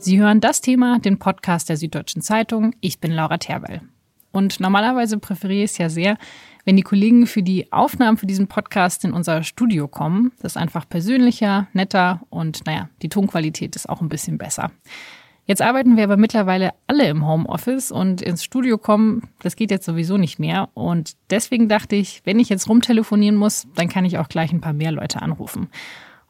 Sie hören das Thema, den Podcast der Süddeutschen Zeitung. Ich bin Laura Terwell. Und normalerweise präferiere ich es ja sehr, wenn die Kollegen für die Aufnahmen für diesen Podcast in unser Studio kommen. Das ist einfach persönlicher, netter und naja, die Tonqualität ist auch ein bisschen besser. Jetzt arbeiten wir aber mittlerweile alle im Homeoffice und ins Studio kommen, das geht jetzt sowieso nicht mehr. Und deswegen dachte ich, wenn ich jetzt rumtelefonieren muss, dann kann ich auch gleich ein paar mehr Leute anrufen.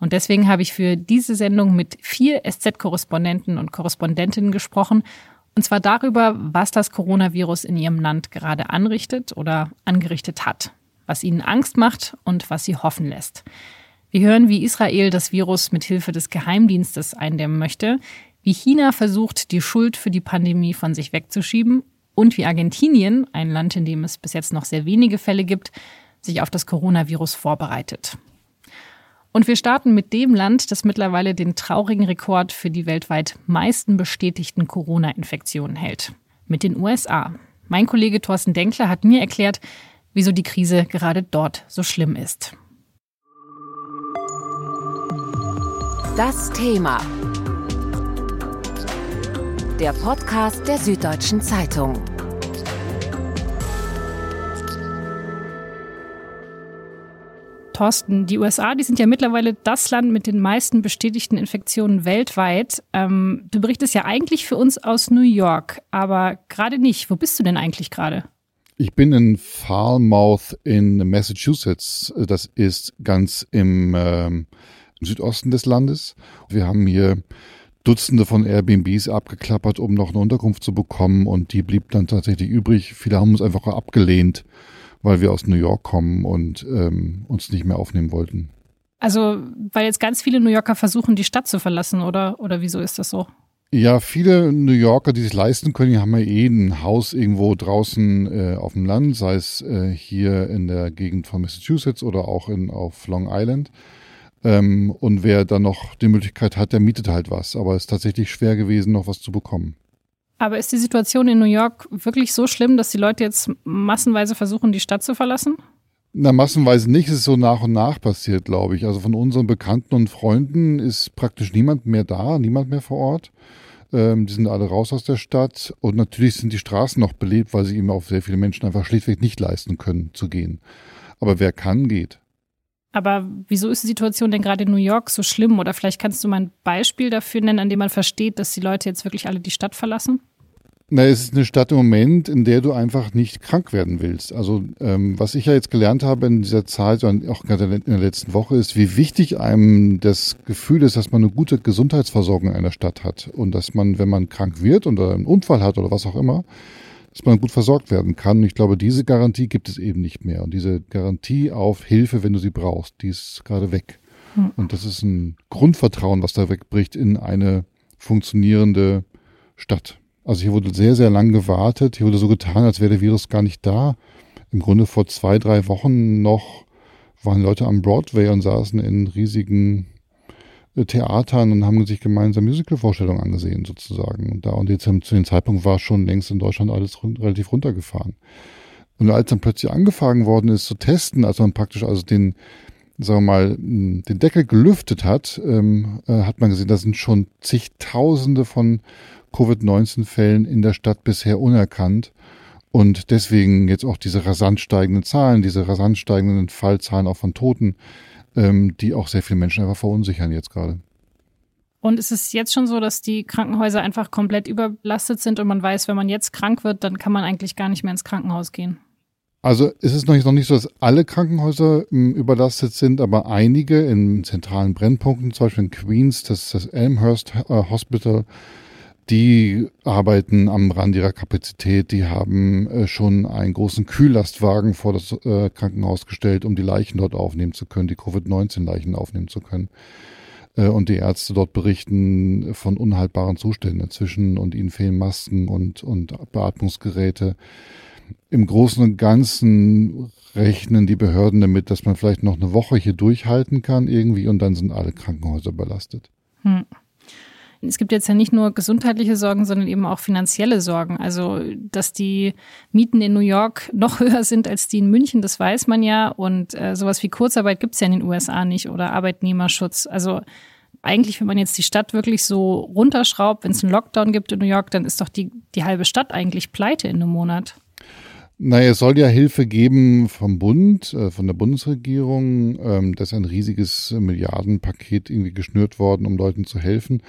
Und deswegen habe ich für diese Sendung mit vier SZ-Korrespondenten und Korrespondentinnen gesprochen. Und zwar darüber, was das Coronavirus in ihrem Land gerade anrichtet oder angerichtet hat, was ihnen Angst macht und was sie hoffen lässt. Wir hören, wie Israel das Virus mit Hilfe des Geheimdienstes eindämmen möchte, wie China versucht, die Schuld für die Pandemie von sich wegzuschieben und wie Argentinien, ein Land, in dem es bis jetzt noch sehr wenige Fälle gibt, sich auf das Coronavirus vorbereitet. Und wir starten mit dem Land, das mittlerweile den traurigen Rekord für die weltweit meisten bestätigten Corona-Infektionen hält. Mit den USA. Mein Kollege Thorsten Denkler hat mir erklärt, wieso die Krise gerade dort so schlimm ist. Das Thema. Der Podcast der Süddeutschen Zeitung. Thorsten, die USA, die sind ja mittlerweile das Land mit den meisten bestätigten Infektionen weltweit. Ähm, du berichtest ja eigentlich für uns aus New York, aber gerade nicht. Wo bist du denn eigentlich gerade? Ich bin in Falmouth in Massachusetts. Das ist ganz im, ähm, im Südosten des Landes. Wir haben hier Dutzende von Airbnbs abgeklappert, um noch eine Unterkunft zu bekommen und die blieb dann tatsächlich übrig. Viele haben uns einfach abgelehnt weil wir aus New York kommen und ähm, uns nicht mehr aufnehmen wollten. Also, weil jetzt ganz viele New Yorker versuchen, die Stadt zu verlassen, oder? Oder wieso ist das so? Ja, viele New Yorker, die sich leisten können, haben ja eh ein Haus irgendwo draußen äh, auf dem Land, sei es äh, hier in der Gegend von Massachusetts oder auch in, auf Long Island. Ähm, und wer dann noch die Möglichkeit hat, der mietet halt was. Aber es ist tatsächlich schwer gewesen, noch was zu bekommen. Aber ist die Situation in New York wirklich so schlimm, dass die Leute jetzt massenweise versuchen, die Stadt zu verlassen? Na, massenweise nicht. Es ist so nach und nach passiert, glaube ich. Also von unseren Bekannten und Freunden ist praktisch niemand mehr da, niemand mehr vor Ort. Ähm, die sind alle raus aus der Stadt. Und natürlich sind die Straßen noch belebt, weil sie eben auf sehr viele Menschen einfach schlichtweg nicht leisten können, zu gehen. Aber wer kann, geht. Aber wieso ist die Situation denn gerade in New York so schlimm? Oder vielleicht kannst du mal ein Beispiel dafür nennen, an dem man versteht, dass die Leute jetzt wirklich alle die Stadt verlassen? Na, es ist eine Stadt im Moment, in der du einfach nicht krank werden willst. Also ähm, was ich ja jetzt gelernt habe in dieser Zeit und auch gerade in der letzten Woche ist, wie wichtig einem das Gefühl ist, dass man eine gute Gesundheitsversorgung in einer Stadt hat und dass man, wenn man krank wird oder einen Unfall hat oder was auch immer, dass man gut versorgt werden kann. Und ich glaube, diese Garantie gibt es eben nicht mehr. Und diese Garantie auf Hilfe, wenn du sie brauchst, die ist gerade weg. Hm. Und das ist ein Grundvertrauen, was da wegbricht in eine funktionierende Stadt. Also hier wurde sehr, sehr lang gewartet. Hier wurde so getan, als wäre der Virus gar nicht da. Im Grunde vor zwei, drei Wochen noch waren Leute am Broadway und saßen in riesigen Theatern und haben sich gemeinsam Musicalvorstellungen angesehen sozusagen. Und da und jetzt zu dem Zeitpunkt war schon längst in Deutschland alles run relativ runtergefahren. Und als dann plötzlich angefangen worden ist zu testen, als man praktisch also den, sagen wir mal, den Deckel gelüftet hat, ähm, äh, hat man gesehen, da sind schon zigtausende von Covid-19-Fällen in der Stadt bisher unerkannt. Und deswegen jetzt auch diese rasant steigenden Zahlen, diese rasant steigenden Fallzahlen auch von Toten, ähm, die auch sehr viele Menschen einfach verunsichern jetzt gerade. Und ist es jetzt schon so, dass die Krankenhäuser einfach komplett überlastet sind und man weiß, wenn man jetzt krank wird, dann kann man eigentlich gar nicht mehr ins Krankenhaus gehen? Also es ist noch nicht so, dass alle Krankenhäuser ähm, überlastet sind, aber einige in zentralen Brennpunkten, zum Beispiel in Queens, das das Elmhurst äh, Hospital, die arbeiten am Rand ihrer Kapazität. Die haben äh, schon einen großen Kühllastwagen vor das äh, Krankenhaus gestellt, um die Leichen dort aufnehmen zu können, die Covid-19-Leichen aufnehmen zu können. Äh, und die Ärzte dort berichten von unhaltbaren Zuständen inzwischen und ihnen fehlen Masken und, und Beatmungsgeräte. Im Großen und Ganzen rechnen die Behörden damit, dass man vielleicht noch eine Woche hier durchhalten kann irgendwie und dann sind alle Krankenhäuser belastet. Hm. Es gibt jetzt ja nicht nur gesundheitliche Sorgen, sondern eben auch finanzielle Sorgen. Also, dass die Mieten in New York noch höher sind als die in München, das weiß man ja. Und äh, sowas wie Kurzarbeit gibt es ja in den USA nicht oder Arbeitnehmerschutz. Also eigentlich, wenn man jetzt die Stadt wirklich so runterschraubt, wenn es einen Lockdown gibt in New York, dann ist doch die, die halbe Stadt eigentlich pleite in einem Monat. Naja, es soll ja Hilfe geben vom Bund, äh, von der Bundesregierung. Ähm, da ist ein riesiges Milliardenpaket irgendwie geschnürt worden, um Leuten zu helfen.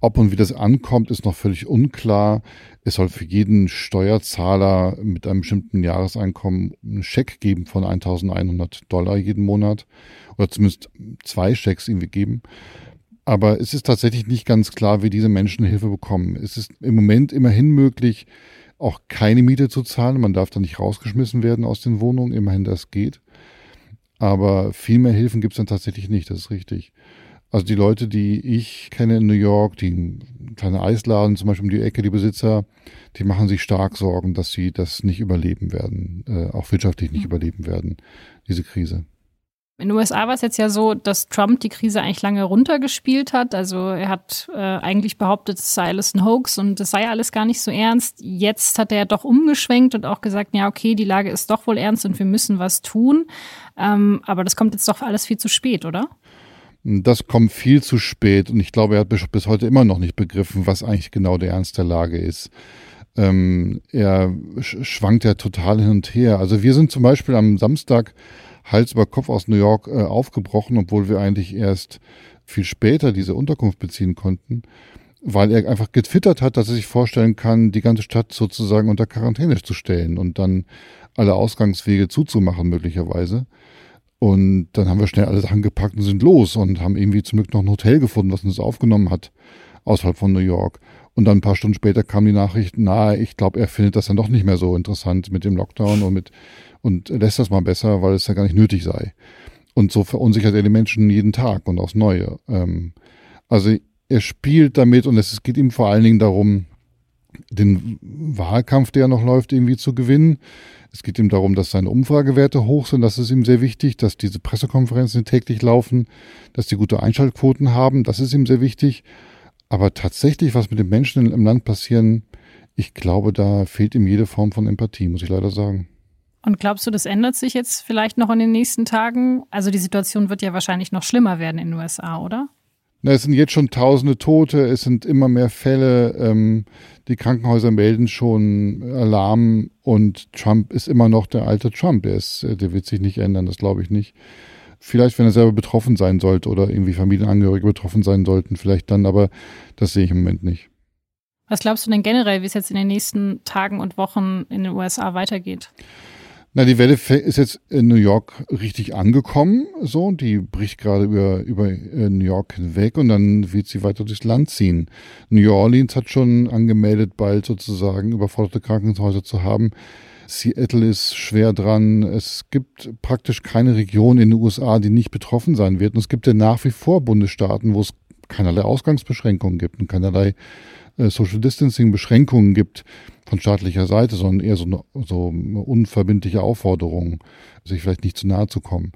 Ob und wie das ankommt, ist noch völlig unklar. Es soll für jeden Steuerzahler mit einem bestimmten Jahreseinkommen einen Scheck geben von 1100 Dollar jeden Monat. Oder zumindest zwei Schecks irgendwie geben. Aber es ist tatsächlich nicht ganz klar, wie diese Menschen Hilfe bekommen. Es ist im Moment immerhin möglich, auch keine Miete zu zahlen. Man darf da nicht rausgeschmissen werden aus den Wohnungen, immerhin das geht. Aber viel mehr Hilfen gibt es dann tatsächlich nicht, das ist richtig. Also die Leute, die ich kenne in New York, die kleine Eisladen zum Beispiel um die Ecke, die Besitzer, die machen sich stark Sorgen, dass sie das nicht überleben werden, äh, auch wirtschaftlich nicht mhm. überleben werden, diese Krise. In den USA war es jetzt ja so, dass Trump die Krise eigentlich lange runtergespielt hat. Also er hat äh, eigentlich behauptet, es sei alles ein Hoax und es sei alles gar nicht so ernst. Jetzt hat er doch umgeschwenkt und auch gesagt, ja, okay, die Lage ist doch wohl ernst und wir müssen was tun. Ähm, aber das kommt jetzt doch alles viel zu spät, oder? Das kommt viel zu spät und ich glaube, er hat bis heute immer noch nicht begriffen, was eigentlich genau der Ernst der Lage ist. Ähm, er schwankt ja total hin und her. Also wir sind zum Beispiel am Samstag Hals über Kopf aus New York äh, aufgebrochen, obwohl wir eigentlich erst viel später diese Unterkunft beziehen konnten, weil er einfach getwittert hat, dass er sich vorstellen kann, die ganze Stadt sozusagen unter Quarantäne zu stellen und dann alle Ausgangswege zuzumachen möglicherweise. Und dann haben wir schnell alle Sachen gepackt und sind los und haben irgendwie zum Glück noch ein Hotel gefunden, was uns aufgenommen hat, außerhalb von New York. Und dann ein paar Stunden später kam die Nachricht, na, ich glaube, er findet das dann doch nicht mehr so interessant mit dem Lockdown und mit und lässt das mal besser, weil es ja gar nicht nötig sei. Und so verunsichert er die Menschen jeden Tag und aufs Neue. Ähm, also er spielt damit und es geht ihm vor allen Dingen darum, den Wahlkampf, der noch läuft, irgendwie zu gewinnen. Es geht ihm darum, dass seine Umfragewerte hoch sind. Das ist ihm sehr wichtig, dass diese Pressekonferenzen täglich laufen, dass die gute Einschaltquoten haben. Das ist ihm sehr wichtig. Aber tatsächlich, was mit den Menschen im Land passieren, ich glaube, da fehlt ihm jede Form von Empathie, muss ich leider sagen. Und glaubst du, das ändert sich jetzt vielleicht noch in den nächsten Tagen? Also die Situation wird ja wahrscheinlich noch schlimmer werden in den USA, oder? Na, es sind jetzt schon tausende Tote, es sind immer mehr Fälle, ähm, die Krankenhäuser melden schon Alarm und Trump ist immer noch der alte Trump. Der, ist, äh, der wird sich nicht ändern, das glaube ich nicht. Vielleicht, wenn er selber betroffen sein sollte oder irgendwie Familienangehörige betroffen sein sollten, vielleicht dann, aber das sehe ich im Moment nicht. Was glaubst du denn generell, wie es jetzt in den nächsten Tagen und Wochen in den USA weitergeht? Na, die Welle ist jetzt in New York richtig angekommen, so, die bricht gerade über, über äh, New York hinweg und dann wird sie weiter durchs Land ziehen. New Orleans hat schon angemeldet, bald sozusagen überforderte Krankenhäuser zu haben. Seattle ist schwer dran. Es gibt praktisch keine Region in den USA, die nicht betroffen sein wird. Und es gibt ja nach wie vor Bundesstaaten, wo es keinerlei Ausgangsbeschränkungen gibt und keinerlei äh, Social Distancing Beschränkungen gibt von staatlicher Seite, sondern eher so eine, so eine unverbindliche Aufforderung, sich vielleicht nicht zu nahe zu kommen.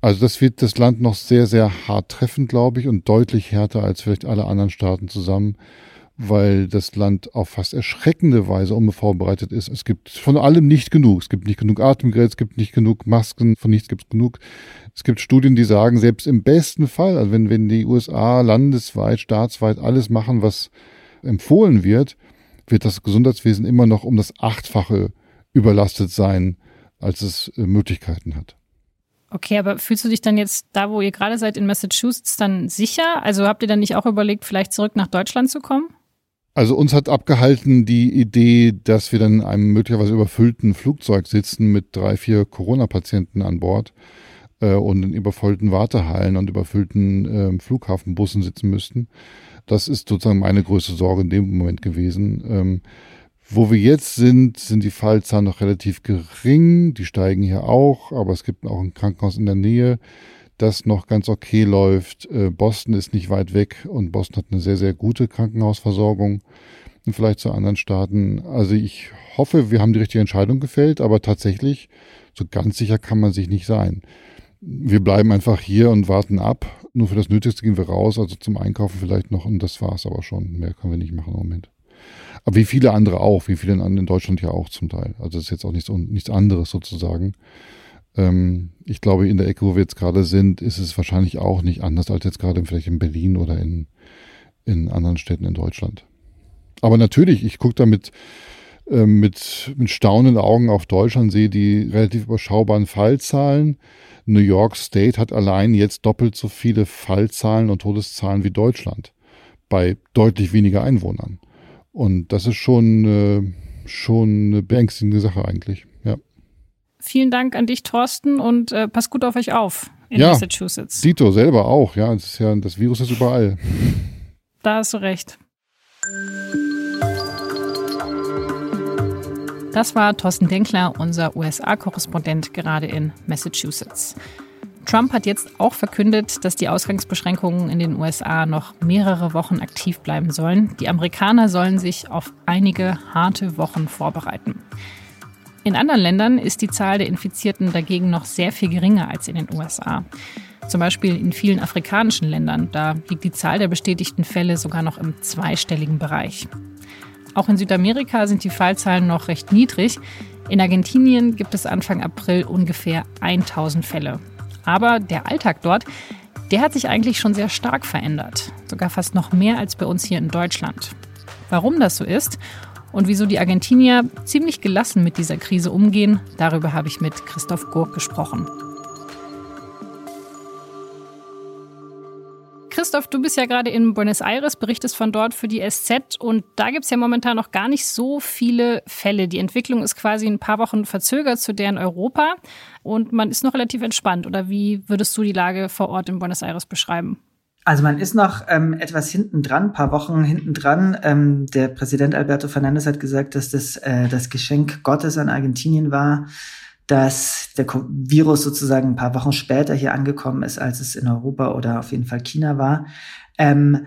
Also das wird das Land noch sehr, sehr hart treffen, glaube ich, und deutlich härter als vielleicht alle anderen Staaten zusammen, weil das Land auf fast erschreckende Weise unvorbereitet ist. Es gibt von allem nicht genug. Es gibt nicht genug Atemgeräte, es gibt nicht genug Masken, von nichts gibt es genug. Es gibt Studien, die sagen, selbst im besten Fall, also wenn, wenn die USA landesweit, staatsweit alles machen, was empfohlen wird, wird das Gesundheitswesen immer noch um das Achtfache überlastet sein, als es äh, Möglichkeiten hat. Okay, aber fühlst du dich dann jetzt da, wo ihr gerade seid in Massachusetts, dann sicher? Also habt ihr dann nicht auch überlegt, vielleicht zurück nach Deutschland zu kommen? Also uns hat abgehalten die Idee, dass wir dann in einem möglicherweise überfüllten Flugzeug sitzen mit drei, vier Corona-Patienten an Bord äh, und in überfüllten Wartehallen und überfüllten äh, Flughafenbussen sitzen müssten. Das ist sozusagen meine größte Sorge in dem Moment gewesen. Ähm, wo wir jetzt sind, sind die Fallzahlen noch relativ gering. Die steigen hier auch, aber es gibt auch ein Krankenhaus in der Nähe, das noch ganz okay läuft. Äh, Boston ist nicht weit weg und Boston hat eine sehr, sehr gute Krankenhausversorgung und vielleicht zu anderen Staaten. Also ich hoffe, wir haben die richtige Entscheidung gefällt, aber tatsächlich, so ganz sicher kann man sich nicht sein. Wir bleiben einfach hier und warten ab nur für das Nötigste gehen wir raus, also zum Einkaufen vielleicht noch und das war es aber schon. Mehr können wir nicht machen im Moment. Aber wie viele andere auch, wie viele in Deutschland ja auch zum Teil. Also das ist jetzt auch nichts, nichts anderes sozusagen. Ähm, ich glaube, in der Ecke, wo wir jetzt gerade sind, ist es wahrscheinlich auch nicht anders als jetzt gerade vielleicht in Berlin oder in, in anderen Städten in Deutschland. Aber natürlich, ich gucke da mit, äh, mit, mit staunenden Augen auf Deutschland, sehe die relativ überschaubaren Fallzahlen. New York State hat allein jetzt doppelt so viele Fallzahlen und Todeszahlen wie Deutschland bei deutlich weniger Einwohnern. Und das ist schon, äh, schon eine beängstigende Sache eigentlich. Ja. Vielen Dank an dich, Thorsten, und äh, pass gut auf euch auf in ja, Massachusetts. Dito selber auch, ja. Das, ist ja. das Virus ist überall. Da hast du recht. Das war Thorsten Denkler, unser USA-Korrespondent gerade in Massachusetts. Trump hat jetzt auch verkündet, dass die Ausgangsbeschränkungen in den USA noch mehrere Wochen aktiv bleiben sollen. Die Amerikaner sollen sich auf einige harte Wochen vorbereiten. In anderen Ländern ist die Zahl der Infizierten dagegen noch sehr viel geringer als in den USA. Zum Beispiel in vielen afrikanischen Ländern. Da liegt die Zahl der bestätigten Fälle sogar noch im zweistelligen Bereich. Auch in Südamerika sind die Fallzahlen noch recht niedrig. In Argentinien gibt es Anfang April ungefähr 1000 Fälle. Aber der Alltag dort, der hat sich eigentlich schon sehr stark verändert. Sogar fast noch mehr als bei uns hier in Deutschland. Warum das so ist und wieso die Argentinier ziemlich gelassen mit dieser Krise umgehen, darüber habe ich mit Christoph Gurk gesprochen. Christoph, du bist ja gerade in Buenos Aires, berichtest von dort für die SZ und da gibt es ja momentan noch gar nicht so viele Fälle. Die Entwicklung ist quasi ein paar Wochen verzögert zu der in Europa und man ist noch relativ entspannt. Oder wie würdest du die Lage vor Ort in Buenos Aires beschreiben? Also man ist noch ähm, etwas hinten dran, paar Wochen hinten dran. Ähm, der Präsident Alberto Fernandez hat gesagt, dass das äh, das Geschenk Gottes an Argentinien war dass der Virus sozusagen ein paar Wochen später hier angekommen ist, als es in Europa oder auf jeden Fall China war. Ähm,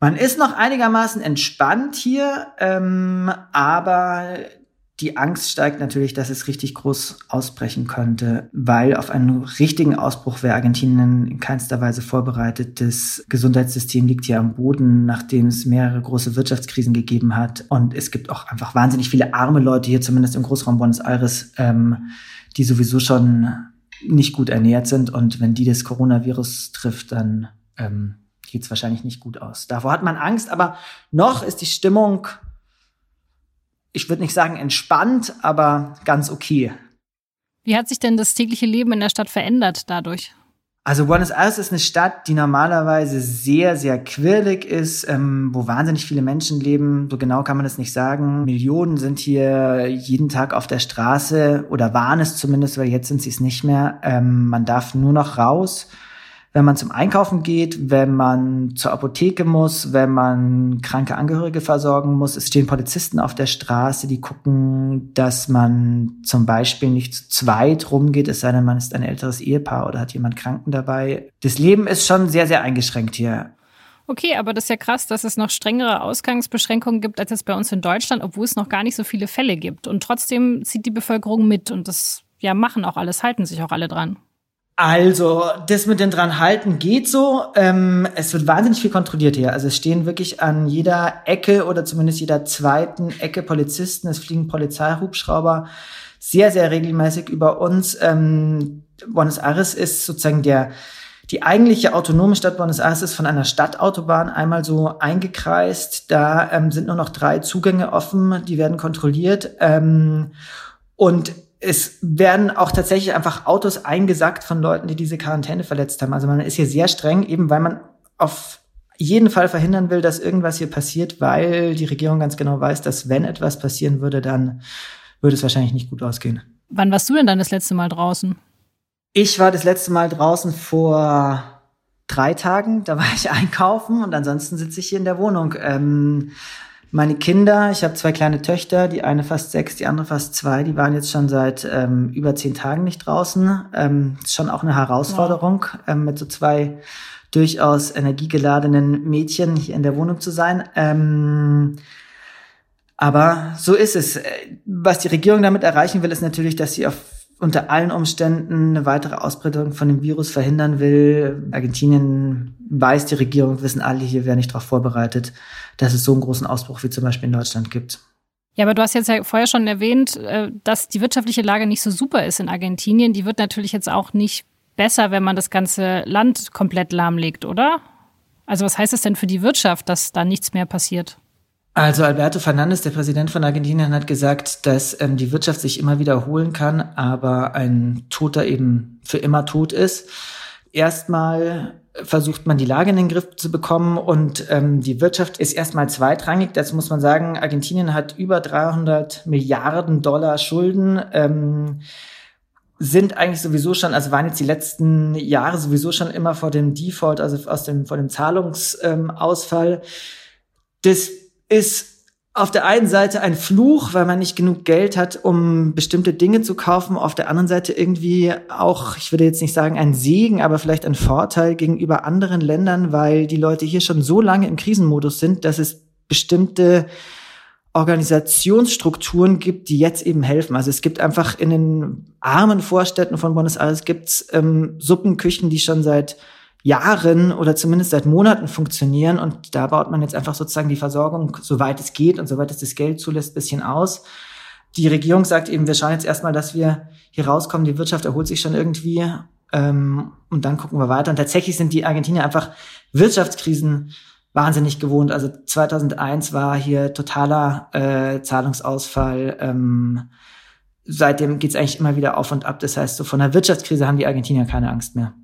man ist noch einigermaßen entspannt hier, ähm, aber die Angst steigt natürlich, dass es richtig groß ausbrechen könnte, weil auf einen richtigen Ausbruch wäre Argentinien in keinster Weise vorbereitet. Das Gesundheitssystem liegt hier am Boden, nachdem es mehrere große Wirtschaftskrisen gegeben hat. Und es gibt auch einfach wahnsinnig viele arme Leute hier, zumindest im Großraum Buenos Aires, ähm, die sowieso schon nicht gut ernährt sind. Und wenn die das Coronavirus trifft, dann ähm, geht es wahrscheinlich nicht gut aus. Davor hat man Angst, aber noch ist die Stimmung ich würde nicht sagen entspannt, aber ganz okay. Wie hat sich denn das tägliche Leben in der Stadt verändert dadurch? Also Buenos Aires ist eine Stadt, die normalerweise sehr, sehr quirlig ist, ähm, wo wahnsinnig viele Menschen leben. So genau kann man das nicht sagen. Millionen sind hier jeden Tag auf der Straße oder waren es zumindest, weil jetzt sind sie es nicht mehr. Ähm, man darf nur noch raus wenn man zum Einkaufen geht, wenn man zur Apotheke muss, wenn man kranke Angehörige versorgen muss. Es stehen Polizisten auf der Straße, die gucken, dass man zum Beispiel nicht zu zweit rumgeht, es sei denn, man ist ein älteres Ehepaar oder hat jemand Kranken dabei. Das Leben ist schon sehr, sehr eingeschränkt hier. Okay, aber das ist ja krass, dass es noch strengere Ausgangsbeschränkungen gibt als jetzt bei uns in Deutschland, obwohl es noch gar nicht so viele Fälle gibt. Und trotzdem zieht die Bevölkerung mit und das ja machen auch alles, halten sich auch alle dran. Also, das mit den dran halten geht so. Ähm, es wird wahnsinnig viel kontrolliert hier. Also es stehen wirklich an jeder Ecke oder zumindest jeder zweiten Ecke Polizisten. Es fliegen Polizeihubschrauber sehr, sehr regelmäßig über uns. Ähm, Buenos Aires ist sozusagen der die eigentliche autonome Stadt Buenos Aires ist von einer Stadtautobahn einmal so eingekreist. Da ähm, sind nur noch drei Zugänge offen, die werden kontrolliert. Ähm, und es werden auch tatsächlich einfach Autos eingesackt von Leuten, die diese Quarantäne verletzt haben. Also man ist hier sehr streng, eben weil man auf jeden Fall verhindern will, dass irgendwas hier passiert, weil die Regierung ganz genau weiß, dass wenn etwas passieren würde, dann würde es wahrscheinlich nicht gut ausgehen. Wann warst du denn dann das letzte Mal draußen? Ich war das letzte Mal draußen vor drei Tagen. Da war ich einkaufen und ansonsten sitze ich hier in der Wohnung. Ähm, meine Kinder, ich habe zwei kleine Töchter, die eine fast sechs, die andere fast zwei, die waren jetzt schon seit ähm, über zehn Tagen nicht draußen. Ähm, ist schon auch eine Herausforderung, ja. ähm, mit so zwei durchaus energiegeladenen Mädchen hier in der Wohnung zu sein. Ähm, aber so ist es. Was die Regierung damit erreichen will, ist natürlich, dass sie auf unter allen Umständen eine weitere Ausbreitung von dem Virus verhindern will. Argentinien weiß die Regierung, wissen alle hier, wer nicht darauf vorbereitet dass es so einen großen Ausbruch wie zum Beispiel in Deutschland gibt. Ja, aber du hast jetzt ja vorher schon erwähnt, äh, dass die wirtschaftliche Lage nicht so super ist in Argentinien. Die wird natürlich jetzt auch nicht besser, wenn man das ganze Land komplett lahmlegt, oder? Also was heißt es denn für die Wirtschaft, dass da nichts mehr passiert? Also Alberto Fernandes, der Präsident von Argentinien, hat gesagt, dass ähm, die Wirtschaft sich immer wiederholen kann, aber ein Toter eben für immer tot ist. Erstmal versucht man die Lage in den Griff zu bekommen und ähm, die Wirtschaft ist erstmal zweitrangig. Dazu muss man sagen, Argentinien hat über 300 Milliarden Dollar Schulden. Ähm, sind eigentlich sowieso schon, also waren jetzt die letzten Jahre sowieso schon immer vor dem Default, also aus dem, vor dem Zahlungsausfall. Ähm, das ist auf der einen Seite ein Fluch, weil man nicht genug Geld hat, um bestimmte Dinge zu kaufen. Auf der anderen Seite irgendwie auch, ich würde jetzt nicht sagen ein Segen, aber vielleicht ein Vorteil gegenüber anderen Ländern, weil die Leute hier schon so lange im Krisenmodus sind, dass es bestimmte Organisationsstrukturen gibt, die jetzt eben helfen. Also es gibt einfach in den armen Vorstädten von Buenos Aires gibt's ähm, Suppenküchen, die schon seit Jahren oder zumindest seit Monaten funktionieren und da baut man jetzt einfach sozusagen die Versorgung, soweit es geht und soweit es das Geld zulässt, bisschen aus. Die Regierung sagt eben, wir schauen jetzt erstmal, dass wir hier rauskommen, die Wirtschaft erholt sich schon irgendwie ähm, und dann gucken wir weiter. Und tatsächlich sind die Argentinier einfach Wirtschaftskrisen wahnsinnig gewohnt. Also 2001 war hier totaler äh, Zahlungsausfall. Ähm, seitdem geht's eigentlich immer wieder auf und ab. Das heißt, so von der Wirtschaftskrise haben die Argentinier keine Angst mehr.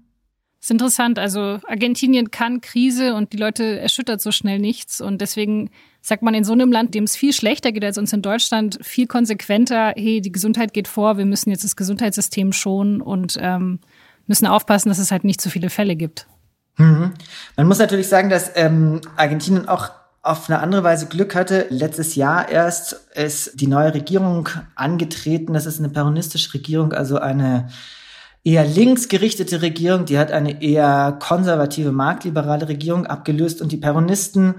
Ist interessant. Also Argentinien kann Krise und die Leute erschüttert so schnell nichts. Und deswegen sagt man in so einem Land, dem es viel schlechter geht als uns in Deutschland, viel konsequenter, hey, die Gesundheit geht vor, wir müssen jetzt das Gesundheitssystem schonen und ähm, müssen aufpassen, dass es halt nicht zu viele Fälle gibt. Mhm. Man muss natürlich sagen, dass ähm, Argentinien auch auf eine andere Weise Glück hatte. Letztes Jahr erst ist die neue Regierung angetreten. Das ist eine peronistische Regierung, also eine eher linksgerichtete Regierung. Die hat eine eher konservative, marktliberale Regierung abgelöst. Und die Peronisten,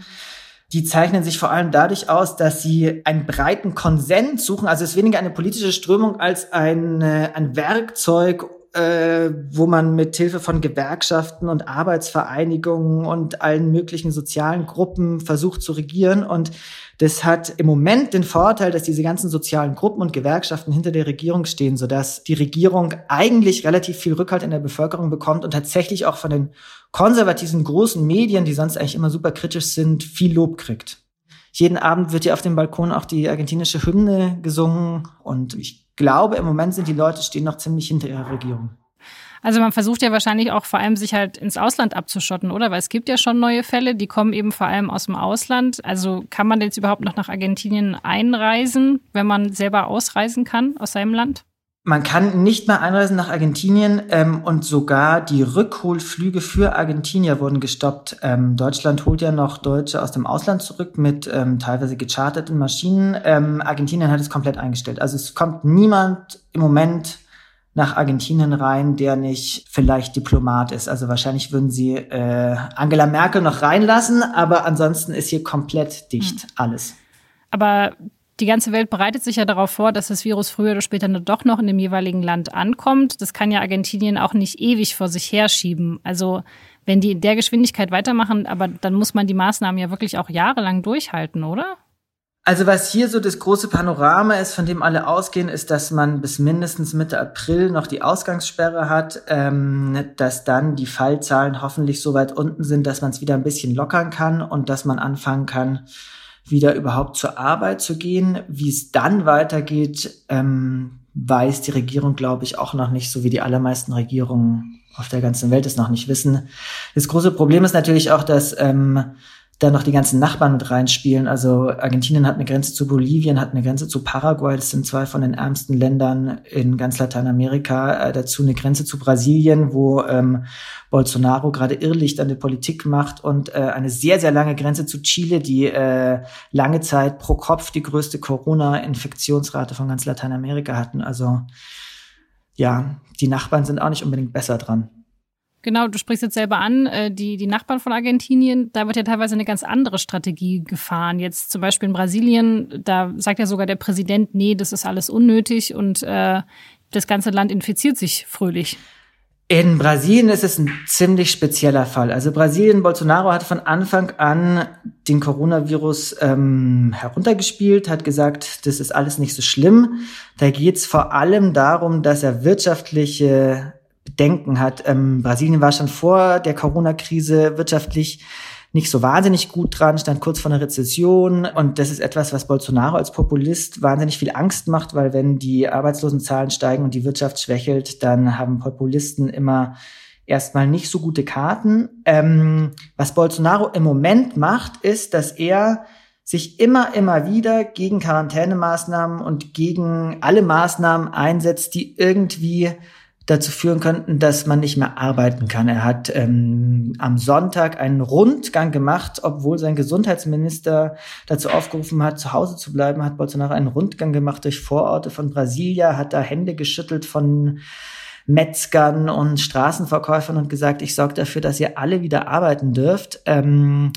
die zeichnen sich vor allem dadurch aus, dass sie einen breiten Konsens suchen. Also es ist weniger eine politische Strömung als ein, ein Werkzeug, äh, wo man mit Hilfe von Gewerkschaften und Arbeitsvereinigungen und allen möglichen sozialen Gruppen versucht zu regieren. Und das hat im Moment den Vorteil, dass diese ganzen sozialen Gruppen und Gewerkschaften hinter der Regierung stehen, sodass die Regierung eigentlich relativ viel Rückhalt in der Bevölkerung bekommt und tatsächlich auch von den konservativen großen Medien, die sonst eigentlich immer super kritisch sind, viel Lob kriegt. Jeden Abend wird hier auf dem Balkon auch die argentinische Hymne gesungen und ich glaube, im Moment sind die Leute stehen noch ziemlich hinter ihrer Regierung. Also man versucht ja wahrscheinlich auch vor allem sich halt ins Ausland abzuschotten, oder? Weil es gibt ja schon neue Fälle, die kommen eben vor allem aus dem Ausland. Also kann man jetzt überhaupt noch nach Argentinien einreisen, wenn man selber ausreisen kann aus seinem Land? Man kann nicht mehr einreisen nach Argentinien ähm, und sogar die Rückholflüge für Argentinier wurden gestoppt. Ähm, Deutschland holt ja noch Deutsche aus dem Ausland zurück mit ähm, teilweise gecharterten Maschinen. Ähm, Argentinien hat es komplett eingestellt. Also es kommt niemand im Moment nach Argentinien rein, der nicht vielleicht Diplomat ist. Also wahrscheinlich würden sie äh, Angela Merkel noch reinlassen, aber ansonsten ist hier komplett dicht hm. alles. Aber die ganze Welt bereitet sich ja darauf vor, dass das Virus früher oder später doch noch in dem jeweiligen Land ankommt. Das kann ja Argentinien auch nicht ewig vor sich herschieben. Also wenn die in der Geschwindigkeit weitermachen, aber dann muss man die Maßnahmen ja wirklich auch jahrelang durchhalten, oder? Also was hier so das große Panorama ist, von dem alle ausgehen, ist, dass man bis mindestens Mitte April noch die Ausgangssperre hat, ähm, dass dann die Fallzahlen hoffentlich so weit unten sind, dass man es wieder ein bisschen lockern kann und dass man anfangen kann, wieder überhaupt zur Arbeit zu gehen. Wie es dann weitergeht, ähm, weiß die Regierung, glaube ich, auch noch nicht, so wie die allermeisten Regierungen auf der ganzen Welt es noch nicht wissen. Das große Problem ist natürlich auch, dass ähm, da noch die ganzen Nachbarn mit reinspielen. Also Argentinien hat eine Grenze zu Bolivien, hat eine Grenze zu Paraguay. Das sind zwei von den ärmsten Ländern in ganz Lateinamerika. Äh, dazu eine Grenze zu Brasilien, wo ähm, Bolsonaro gerade Irrlicht an der Politik macht und äh, eine sehr, sehr lange Grenze zu Chile, die äh, lange Zeit pro Kopf die größte Corona-Infektionsrate von ganz Lateinamerika hatten. Also ja, die Nachbarn sind auch nicht unbedingt besser dran. Genau, du sprichst jetzt selber an, äh, die, die Nachbarn von Argentinien, da wird ja teilweise eine ganz andere Strategie gefahren. Jetzt zum Beispiel in Brasilien, da sagt ja sogar der Präsident, nee, das ist alles unnötig und äh, das ganze Land infiziert sich fröhlich. In Brasilien ist es ein ziemlich spezieller Fall. Also Brasilien, Bolsonaro hat von Anfang an den Coronavirus ähm, heruntergespielt, hat gesagt, das ist alles nicht so schlimm. Da geht es vor allem darum, dass er wirtschaftliche Bedenken hat. Ähm, Brasilien war schon vor der Corona-Krise wirtschaftlich nicht so wahnsinnig gut dran, stand kurz vor einer Rezession. Und das ist etwas, was Bolsonaro als Populist wahnsinnig viel Angst macht, weil wenn die Arbeitslosenzahlen steigen und die Wirtschaft schwächelt, dann haben Populisten immer erstmal nicht so gute Karten. Ähm, was Bolsonaro im Moment macht, ist, dass er sich immer, immer wieder gegen Quarantänemaßnahmen und gegen alle Maßnahmen einsetzt, die irgendwie dazu führen könnten, dass man nicht mehr arbeiten kann. Er hat ähm, am Sonntag einen Rundgang gemacht, obwohl sein Gesundheitsminister dazu aufgerufen hat, zu Hause zu bleiben, hat Bolsonaro einen Rundgang gemacht durch Vororte von Brasilia, hat da Hände geschüttelt von Metzgern und Straßenverkäufern und gesagt, ich sorge dafür, dass ihr alle wieder arbeiten dürft. Ähm,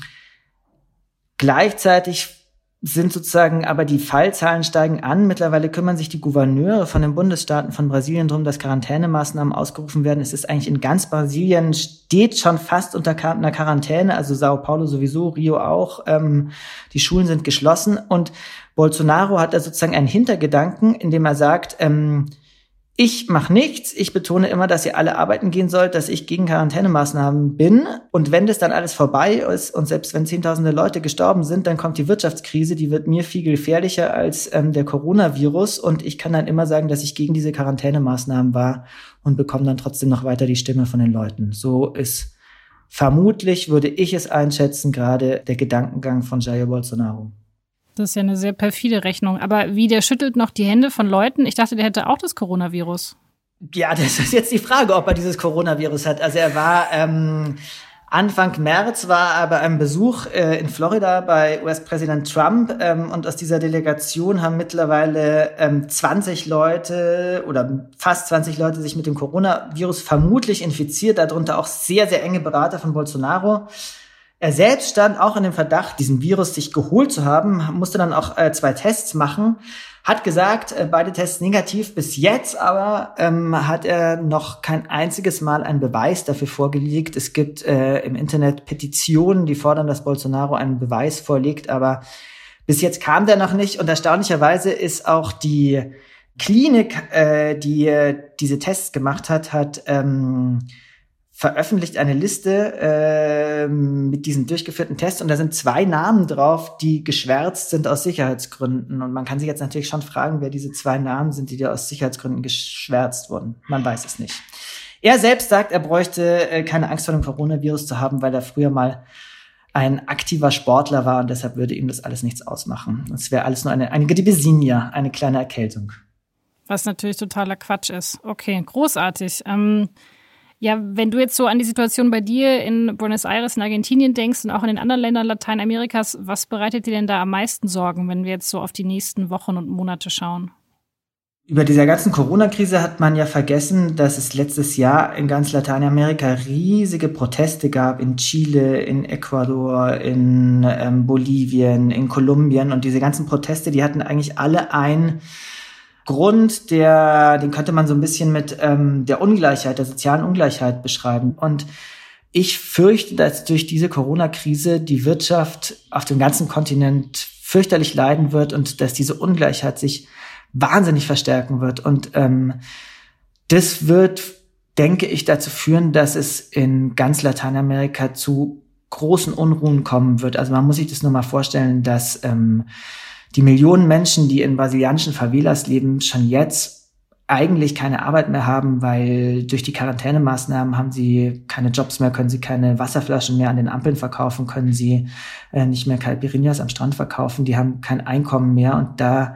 gleichzeitig sind sozusagen aber die Fallzahlen steigen an. Mittlerweile kümmern sich die Gouverneure von den Bundesstaaten von Brasilien darum, dass Quarantänemaßnahmen ausgerufen werden. Es ist eigentlich in ganz Brasilien steht schon fast unter einer Quarantäne, also Sao Paulo sowieso, Rio auch. Ähm, die Schulen sind geschlossen und Bolsonaro hat da sozusagen einen Hintergedanken, indem er sagt, ähm, ich mache nichts. Ich betone immer, dass ihr alle arbeiten gehen sollt, dass ich gegen Quarantänemaßnahmen bin. Und wenn das dann alles vorbei ist und selbst wenn Zehntausende Leute gestorben sind, dann kommt die Wirtschaftskrise, die wird mir viel gefährlicher als ähm, der Coronavirus. Und ich kann dann immer sagen, dass ich gegen diese Quarantänemaßnahmen war und bekomme dann trotzdem noch weiter die Stimme von den Leuten. So ist vermutlich, würde ich es einschätzen, gerade der Gedankengang von Jair Bolsonaro. Das ist ja eine sehr perfide Rechnung. Aber wie, der schüttelt noch die Hände von Leuten? Ich dachte, der hätte auch das Coronavirus. Ja, das ist jetzt die Frage, ob er dieses Coronavirus hat. Also er war ähm, Anfang März war er bei einem Besuch äh, in Florida bei US-Präsident Trump ähm, und aus dieser Delegation haben mittlerweile ähm, 20 Leute oder fast 20 Leute sich mit dem Coronavirus vermutlich infiziert, darunter auch sehr, sehr enge Berater von Bolsonaro. Er selbst stand auch in dem Verdacht, diesen Virus sich geholt zu haben, musste dann auch äh, zwei Tests machen, hat gesagt, äh, beide Tests negativ. Bis jetzt aber ähm, hat er noch kein einziges Mal einen Beweis dafür vorgelegt. Es gibt äh, im Internet Petitionen, die fordern, dass Bolsonaro einen Beweis vorlegt, aber bis jetzt kam der noch nicht. Und erstaunlicherweise ist auch die Klinik, äh, die äh, diese Tests gemacht hat, hat ähm, veröffentlicht eine Liste äh, mit diesen durchgeführten Tests und da sind zwei Namen drauf, die geschwärzt sind aus Sicherheitsgründen. Und man kann sich jetzt natürlich schon fragen, wer diese zwei Namen sind, die da aus Sicherheitsgründen geschwärzt wurden. Man weiß es nicht. Er selbst sagt, er bräuchte äh, keine Angst vor dem Coronavirus zu haben, weil er früher mal ein aktiver Sportler war und deshalb würde ihm das alles nichts ausmachen. Es wäre alles nur eine, eine Grippesinia, eine kleine Erkältung. Was natürlich totaler Quatsch ist. Okay, großartig. Ähm ja, wenn du jetzt so an die Situation bei dir in Buenos Aires in Argentinien denkst und auch in den anderen Ländern Lateinamerikas, was bereitet dir denn da am meisten Sorgen, wenn wir jetzt so auf die nächsten Wochen und Monate schauen? Über dieser ganzen Corona-Krise hat man ja vergessen, dass es letztes Jahr in ganz Lateinamerika riesige Proteste gab in Chile, in Ecuador, in ähm, Bolivien, in Kolumbien und diese ganzen Proteste, die hatten eigentlich alle ein Grund, der, den könnte man so ein bisschen mit ähm, der Ungleichheit, der sozialen Ungleichheit beschreiben. Und ich fürchte, dass durch diese Corona-Krise die Wirtschaft auf dem ganzen Kontinent fürchterlich leiden wird und dass diese Ungleichheit sich wahnsinnig verstärken wird. Und ähm, das wird, denke ich, dazu führen, dass es in ganz Lateinamerika zu großen Unruhen kommen wird. Also man muss sich das nur mal vorstellen, dass ähm, die Millionen Menschen, die in brasilianischen Favelas leben, schon jetzt eigentlich keine Arbeit mehr haben, weil durch die Quarantänemaßnahmen haben sie keine Jobs mehr, können sie keine Wasserflaschen mehr an den Ampeln verkaufen, können sie äh, nicht mehr Caipirinhas am Strand verkaufen, die haben kein Einkommen mehr und da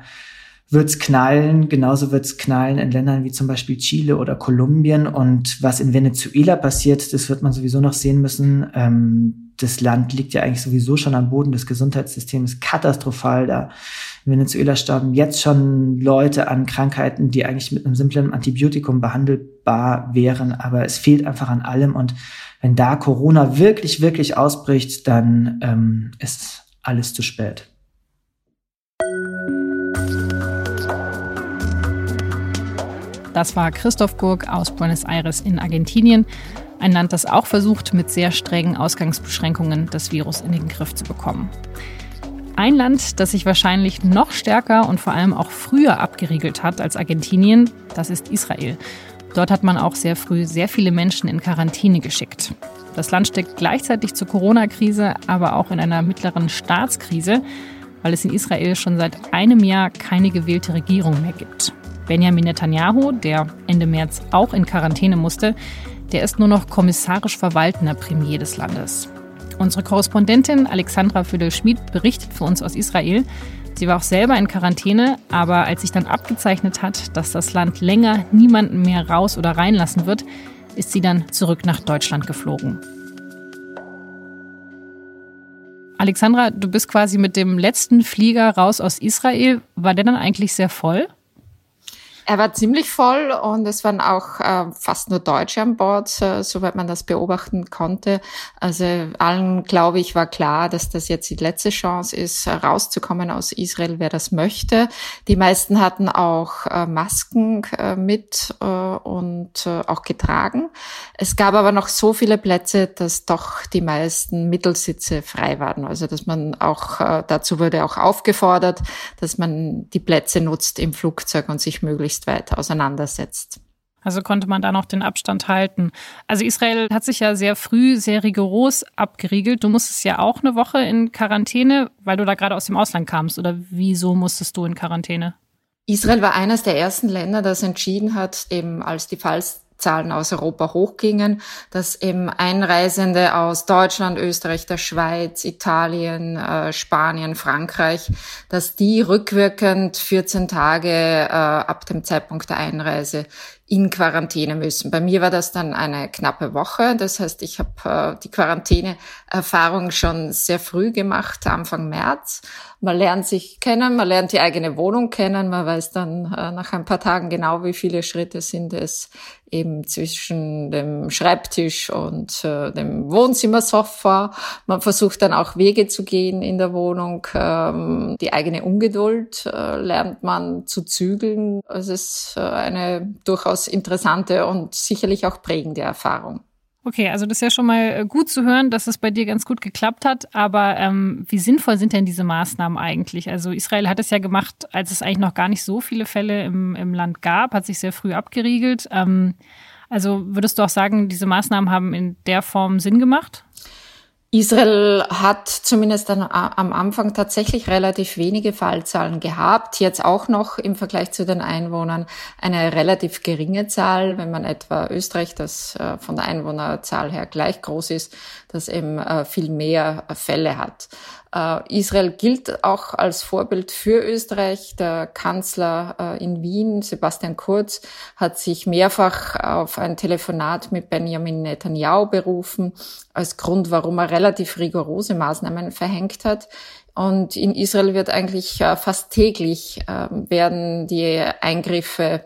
wird's knallen, genauso wird's knallen in Ländern wie zum Beispiel Chile oder Kolumbien und was in Venezuela passiert, das wird man sowieso noch sehen müssen. Ähm, das Land liegt ja eigentlich sowieso schon am Boden. Das Gesundheitssystem ist katastrophal da. In Venezuela sterben jetzt schon Leute an Krankheiten, die eigentlich mit einem simplen Antibiotikum behandelbar wären. Aber es fehlt einfach an allem. Und wenn da Corona wirklich, wirklich ausbricht, dann ähm, ist alles zu spät. Das war Christoph Gurk aus Buenos Aires in Argentinien. Ein Land, das auch versucht, mit sehr strengen Ausgangsbeschränkungen das Virus in den Griff zu bekommen. Ein Land, das sich wahrscheinlich noch stärker und vor allem auch früher abgeriegelt hat als Argentinien, das ist Israel. Dort hat man auch sehr früh sehr viele Menschen in Quarantäne geschickt. Das Land steckt gleichzeitig zur Corona-Krise, aber auch in einer mittleren Staatskrise, weil es in Israel schon seit einem Jahr keine gewählte Regierung mehr gibt. Benjamin Netanyahu, der Ende März auch in Quarantäne musste, der ist nur noch kommissarisch verwaltender Premier des Landes. Unsere Korrespondentin Alexandra Födel-Schmid berichtet für uns aus Israel. Sie war auch selber in Quarantäne, aber als sich dann abgezeichnet hat, dass das Land länger niemanden mehr raus oder reinlassen wird, ist sie dann zurück nach Deutschland geflogen. Alexandra, du bist quasi mit dem letzten Flieger raus aus Israel. War der dann eigentlich sehr voll? Er war ziemlich voll und es waren auch äh, fast nur Deutsche an Bord, äh, soweit man das beobachten konnte. Also allen, glaube ich, war klar, dass das jetzt die letzte Chance ist, rauszukommen aus Israel, wer das möchte. Die meisten hatten auch äh, Masken äh, mit äh, und äh, auch getragen. Es gab aber noch so viele Plätze, dass doch die meisten Mittelsitze frei waren. Also dass man auch, dazu wurde auch aufgefordert, dass man die Plätze nutzt im Flugzeug und sich möglichst möglichst weit auseinandersetzt. Also konnte man da noch den Abstand halten. Also Israel hat sich ja sehr früh, sehr rigoros abgeriegelt. Du musstest ja auch eine Woche in Quarantäne, weil du da gerade aus dem Ausland kamst. Oder wieso musstest du in Quarantäne? Israel war eines der ersten Länder, das entschieden hat, eben als die Falls Zahlen aus Europa hochgingen, dass eben Einreisende aus Deutschland, Österreich, der Schweiz, Italien, äh, Spanien, Frankreich, dass die rückwirkend 14 Tage äh, ab dem Zeitpunkt der Einreise in Quarantäne müssen. Bei mir war das dann eine knappe Woche. Das heißt, ich habe äh, die Quarantäneerfahrung schon sehr früh gemacht, Anfang März. Man lernt sich kennen, man lernt die eigene Wohnung kennen, man weiß dann äh, nach ein paar Tagen genau, wie viele Schritte sind es eben zwischen dem Schreibtisch und äh, dem Wohnzimmersofa. Man versucht dann auch Wege zu gehen in der Wohnung. Ähm, die eigene Ungeduld äh, lernt man zu zügeln. Es ist eine durchaus interessante und sicherlich auch prägende Erfahrung. Okay, also das ist ja schon mal äh, gut zu hören, dass es bei dir ganz gut geklappt hat. Aber ähm, wie sinnvoll sind denn diese Maßnahmen eigentlich? Also Israel hat es ja gemacht, als es eigentlich noch gar nicht so viele Fälle im, im Land gab, hat sich sehr früh abgeriegelt. Ähm, also würdest du auch sagen, diese Maßnahmen haben in der Form Sinn gemacht? Israel hat zumindest dann am Anfang tatsächlich relativ wenige Fallzahlen gehabt. Jetzt auch noch im Vergleich zu den Einwohnern eine relativ geringe Zahl, wenn man etwa Österreich, das äh, von der Einwohnerzahl her gleich groß ist, das eben äh, viel mehr Fälle hat. Äh, Israel gilt auch als Vorbild für Österreich. Der Kanzler äh, in Wien, Sebastian Kurz, hat sich mehrfach auf ein Telefonat mit Benjamin Netanyahu berufen, als Grund, warum er relativ rigorose Maßnahmen verhängt hat. Und in Israel wird eigentlich äh, fast täglich werden die Eingriffe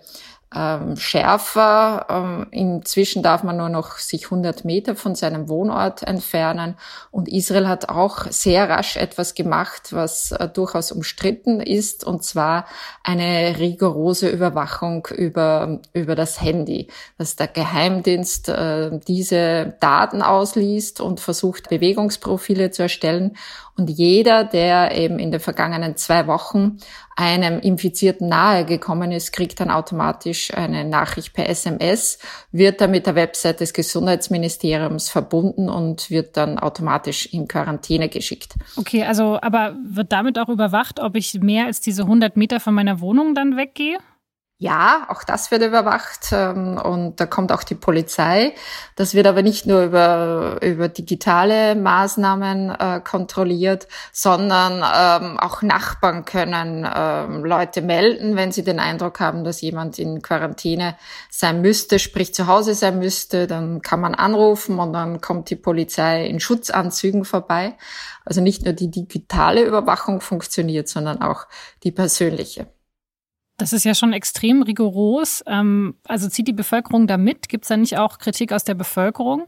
ähm, schärfer. Ähm, inzwischen darf man nur noch sich 100 Meter von seinem Wohnort entfernen. Und Israel hat auch sehr rasch etwas gemacht, was äh, durchaus umstritten ist, und zwar eine rigorose Überwachung über, über das Handy, dass der Geheimdienst äh, diese Daten ausliest und versucht, Bewegungsprofile zu erstellen und jeder, der eben in den vergangenen zwei Wochen einem Infizierten nahe gekommen ist, kriegt dann automatisch eine Nachricht per SMS, wird dann mit der Website des Gesundheitsministeriums verbunden und wird dann automatisch in Quarantäne geschickt. Okay, also aber wird damit auch überwacht, ob ich mehr als diese 100 Meter von meiner Wohnung dann weggehe? Ja, auch das wird überwacht ähm, und da kommt auch die Polizei. Das wird aber nicht nur über, über digitale Maßnahmen äh, kontrolliert, sondern ähm, auch Nachbarn können ähm, Leute melden, wenn sie den Eindruck haben, dass jemand in Quarantäne sein müsste, sprich zu Hause sein müsste. Dann kann man anrufen und dann kommt die Polizei in Schutzanzügen vorbei. Also nicht nur die digitale Überwachung funktioniert, sondern auch die persönliche. Das ist ja schon extrem rigoros. Ähm, also zieht die Bevölkerung da mit? Gibt es da nicht auch Kritik aus der Bevölkerung?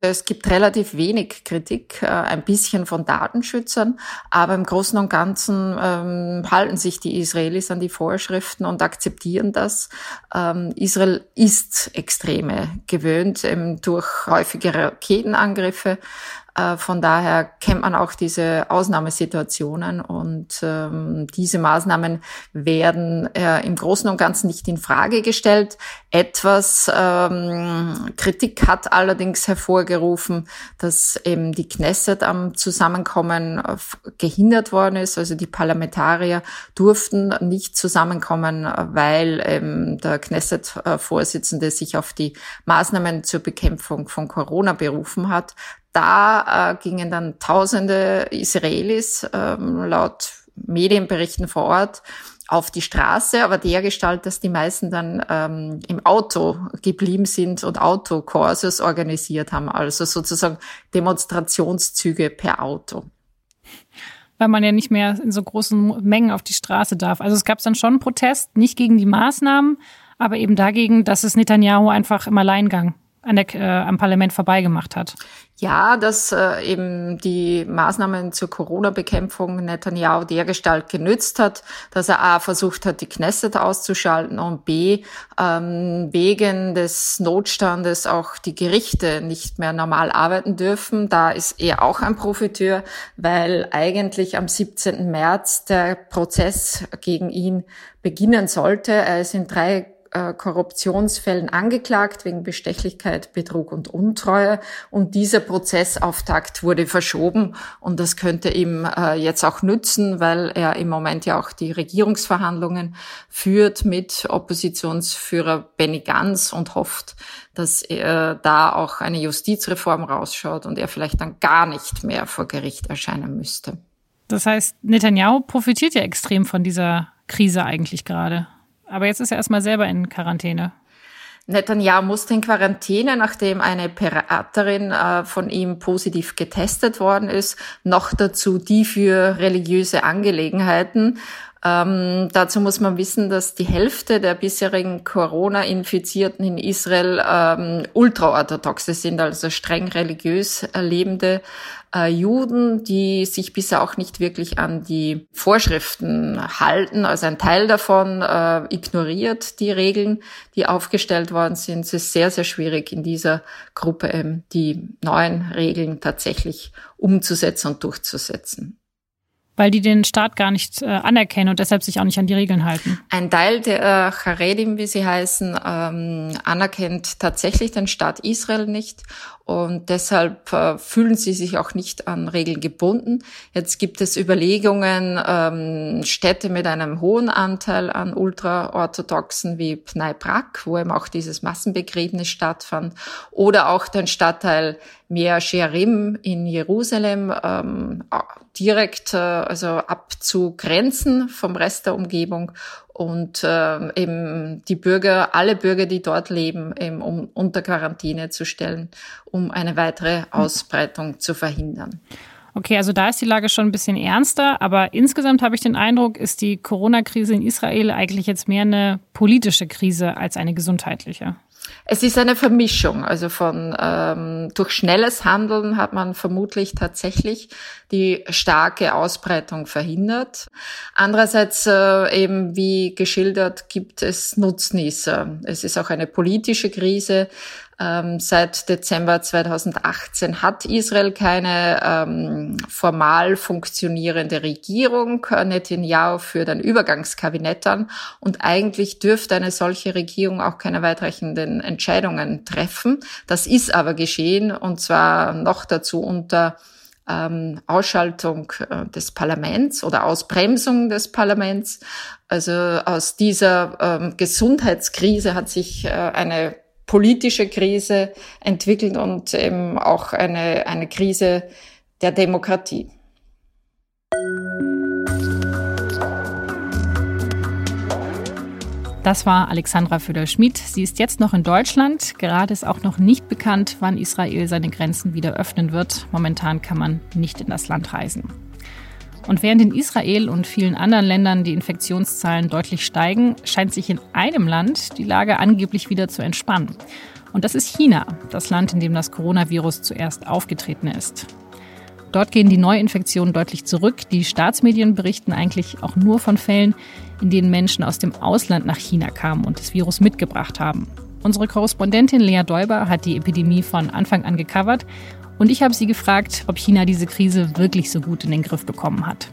Es gibt relativ wenig Kritik, äh, ein bisschen von Datenschützern, aber im Großen und Ganzen ähm, halten sich die Israelis an die Vorschriften und akzeptieren das. Ähm, Israel ist Extreme gewöhnt durch häufige Raketenangriffe. Äh, von daher kennt man auch diese Ausnahmesituationen und ähm, diese Maßnahmen werden äh, im Großen und Ganzen nicht in Frage gestellt. Etwas ähm, Kritik hat allerdings hervorgerufen, dass eben die Knesset am Zusammenkommen äh, gehindert worden ist. Also die Parlamentarier durften nicht zusammenkommen, weil ähm, der Knesset-Vorsitzende sich auf die Maßnahmen zur Bekämpfung von Corona berufen hat. Da äh, gingen dann tausende Israelis ähm, laut Medienberichten vor Ort auf die Straße, aber der Gestalt, dass die meisten dann ähm, im Auto geblieben sind und Autokurses organisiert haben, also sozusagen Demonstrationszüge per Auto. Weil man ja nicht mehr in so großen Mengen auf die Straße darf. Also es gab dann schon Protest, nicht gegen die Maßnahmen, aber eben dagegen, dass es Netanyahu einfach im Alleingang an der, äh, am Parlament vorbeigemacht hat. Ja, dass äh, eben die Maßnahmen zur Corona-Bekämpfung Netanyahu dergestalt genützt hat, dass er A versucht hat, die Knesset auszuschalten und B ähm, wegen des Notstandes auch die Gerichte nicht mehr normal arbeiten dürfen. Da ist er auch ein Profiteur, weil eigentlich am 17. März der Prozess gegen ihn beginnen sollte. Er ist in drei äh, Korruptionsfällen angeklagt wegen Bestechlichkeit, Betrug und Untreue. Und dieser Prozessauftakt wurde verschoben und das könnte ihm äh, jetzt auch nützen, weil er im Moment ja auch die Regierungsverhandlungen führt mit Oppositionsführer Benny Gantz und hofft, dass er da auch eine Justizreform rausschaut und er vielleicht dann gar nicht mehr vor Gericht erscheinen müsste. Das heißt, Netanyahu profitiert ja extrem von dieser Krise eigentlich gerade. Aber jetzt ist er erstmal selber in Quarantäne. Netanyahu musste in Quarantäne, nachdem eine Beraterin äh, von ihm positiv getestet worden ist, noch dazu die für religiöse Angelegenheiten. Ähm, dazu muss man wissen, dass die Hälfte der bisherigen Corona-Infizierten in Israel ähm, ultraorthodoxe sind, also streng religiös lebende äh, Juden, die sich bisher auch nicht wirklich an die Vorschriften halten. Also ein Teil davon äh, ignoriert die Regeln, die aufgestellt worden sind. Es ist sehr, sehr schwierig in dieser Gruppe ähm, die neuen Regeln tatsächlich umzusetzen und durchzusetzen weil die den Staat gar nicht äh, anerkennen und deshalb sich auch nicht an die Regeln halten. Ein Teil der äh, Charedim, wie sie heißen, ähm, anerkennt tatsächlich den Staat Israel nicht und deshalb äh, fühlen sie sich auch nicht an Regeln gebunden. Jetzt gibt es Überlegungen, ähm, Städte mit einem hohen Anteil an Ultraorthodoxen wie Pnei Brak, wo eben auch dieses Massenbegräbnis stattfand, oder auch den Stadtteil Mea Shearim in Jerusalem ähm, direkt äh, also abzugrenzen vom Rest der Umgebung und äh, eben die Bürger, alle Bürger, die dort leben, eben um unter Quarantäne zu stellen, um eine weitere Ausbreitung zu verhindern. Okay, also da ist die Lage schon ein bisschen ernster, aber insgesamt habe ich den Eindruck, ist die Corona-Krise in Israel eigentlich jetzt mehr eine politische Krise als eine gesundheitliche. Es ist eine Vermischung. Also von ähm, durch schnelles Handeln hat man vermutlich tatsächlich die starke Ausbreitung verhindert. Andererseits äh, eben wie geschildert gibt es Nutznießer. Es ist auch eine politische Krise. Ähm, seit Dezember 2018 hat Israel keine ähm, formal funktionierende Regierung. Netanyahu führt ein Übergangskabinett an und eigentlich dürfte eine solche Regierung auch keine weitreichenden Entscheidungen treffen. Das ist aber geschehen und zwar noch dazu unter ähm, Ausschaltung äh, des Parlaments oder Ausbremsung des Parlaments. Also aus dieser ähm, Gesundheitskrise hat sich äh, eine politische Krise entwickelt und eben auch eine, eine Krise der Demokratie. Das war Alexandra Föder-Schmidt. Sie ist jetzt noch in Deutschland. Gerade ist auch noch nicht bekannt, wann Israel seine Grenzen wieder öffnen wird. Momentan kann man nicht in das Land reisen. Und während in Israel und vielen anderen Ländern die Infektionszahlen deutlich steigen, scheint sich in einem Land die Lage angeblich wieder zu entspannen. Und das ist China, das Land, in dem das Coronavirus zuerst aufgetreten ist. Dort gehen die Neuinfektionen deutlich zurück. Die Staatsmedien berichten eigentlich auch nur von Fällen, in denen Menschen aus dem Ausland nach China kamen und das Virus mitgebracht haben. Unsere Korrespondentin Lea Däuber hat die Epidemie von Anfang an gecovert und ich habe sie gefragt, ob China diese Krise wirklich so gut in den Griff bekommen hat.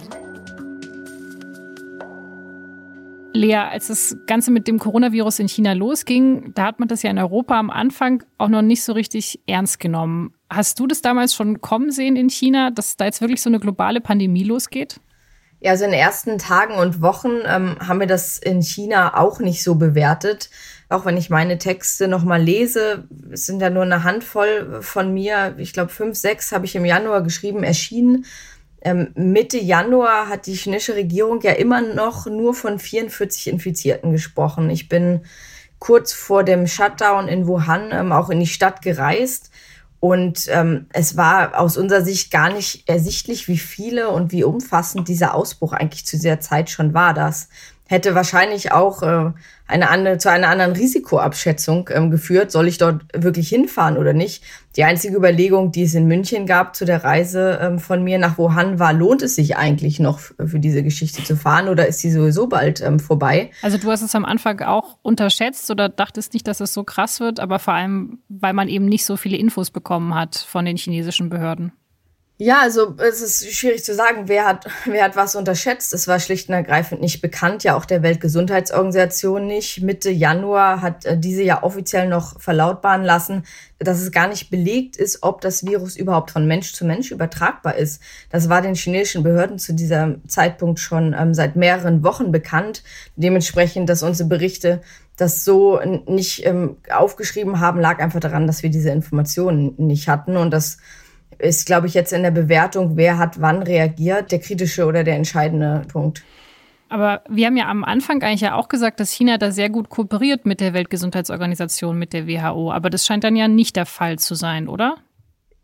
Lea, als das Ganze mit dem Coronavirus in China losging, da hat man das ja in Europa am Anfang auch noch nicht so richtig ernst genommen. Hast du das damals schon kommen sehen in China, dass da jetzt wirklich so eine globale Pandemie losgeht? Ja, also in den ersten Tagen und Wochen ähm, haben wir das in China auch nicht so bewertet. Auch wenn ich meine Texte nochmal lese, es sind ja nur eine Handvoll von mir, ich glaube fünf, sechs habe ich im Januar geschrieben, erschienen. Ähm, Mitte Januar hat die chinesische Regierung ja immer noch nur von 44 Infizierten gesprochen. Ich bin kurz vor dem Shutdown in Wuhan ähm, auch in die Stadt gereist. Und ähm, es war aus unserer Sicht gar nicht ersichtlich, wie viele und wie umfassend dieser Ausbruch eigentlich zu dieser Zeit schon war. Das hätte wahrscheinlich auch äh, eine andere, zu einer anderen Risikoabschätzung ähm, geführt. Soll ich dort wirklich hinfahren oder nicht? Die einzige Überlegung, die es in München gab zu der Reise ähm, von mir nach Wuhan war, lohnt es sich eigentlich noch für diese Geschichte zu fahren oder ist sie sowieso bald ähm, vorbei? Also du hast es am Anfang auch unterschätzt oder dachtest nicht, dass es so krass wird, aber vor allem, weil man eben nicht so viele Infos bekommen hat von den chinesischen Behörden. Ja, also es ist schwierig zu sagen, wer hat, wer hat was unterschätzt. Es war schlicht und ergreifend nicht bekannt, ja auch der Weltgesundheitsorganisation nicht. Mitte Januar hat äh, diese ja offiziell noch verlautbaren lassen, dass es gar nicht belegt ist, ob das Virus überhaupt von Mensch zu Mensch übertragbar ist. Das war den chinesischen Behörden zu diesem Zeitpunkt schon ähm, seit mehreren Wochen bekannt. Dementsprechend, dass unsere Berichte das so nicht ähm, aufgeschrieben haben, lag einfach daran, dass wir diese Informationen nicht hatten und das ist, glaube ich, jetzt in der Bewertung, wer hat wann reagiert, der kritische oder der entscheidende Punkt. Aber wir haben ja am Anfang eigentlich ja auch gesagt, dass China da sehr gut kooperiert mit der Weltgesundheitsorganisation, mit der WHO. Aber das scheint dann ja nicht der Fall zu sein, oder?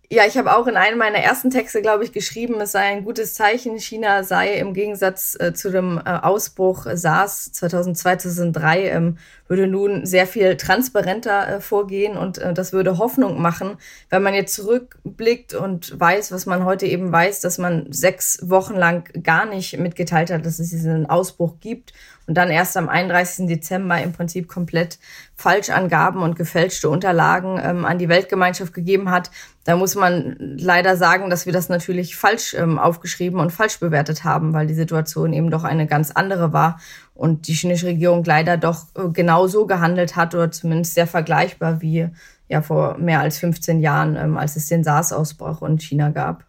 Ja, ich habe auch in einem meiner ersten Texte, glaube ich, geschrieben, es sei ein gutes Zeichen. China sei im Gegensatz äh, zu dem äh, Ausbruch SARS 2002, 2003, ähm, würde nun sehr viel transparenter äh, vorgehen und äh, das würde Hoffnung machen, wenn man jetzt zurückblickt und weiß, was man heute eben weiß, dass man sechs Wochen lang gar nicht mitgeteilt hat, dass es diesen Ausbruch gibt und dann erst am 31. Dezember im Prinzip komplett Falschangaben und gefälschte Unterlagen ähm, an die Weltgemeinschaft gegeben hat. Da muss man leider sagen, dass wir das natürlich falsch ähm, aufgeschrieben und falsch bewertet haben, weil die Situation eben doch eine ganz andere war und die chinesische Regierung leider doch äh, genau so gehandelt hat oder zumindest sehr vergleichbar wie ja vor mehr als 15 Jahren, ähm, als es den SARS-Ausbruch in China gab.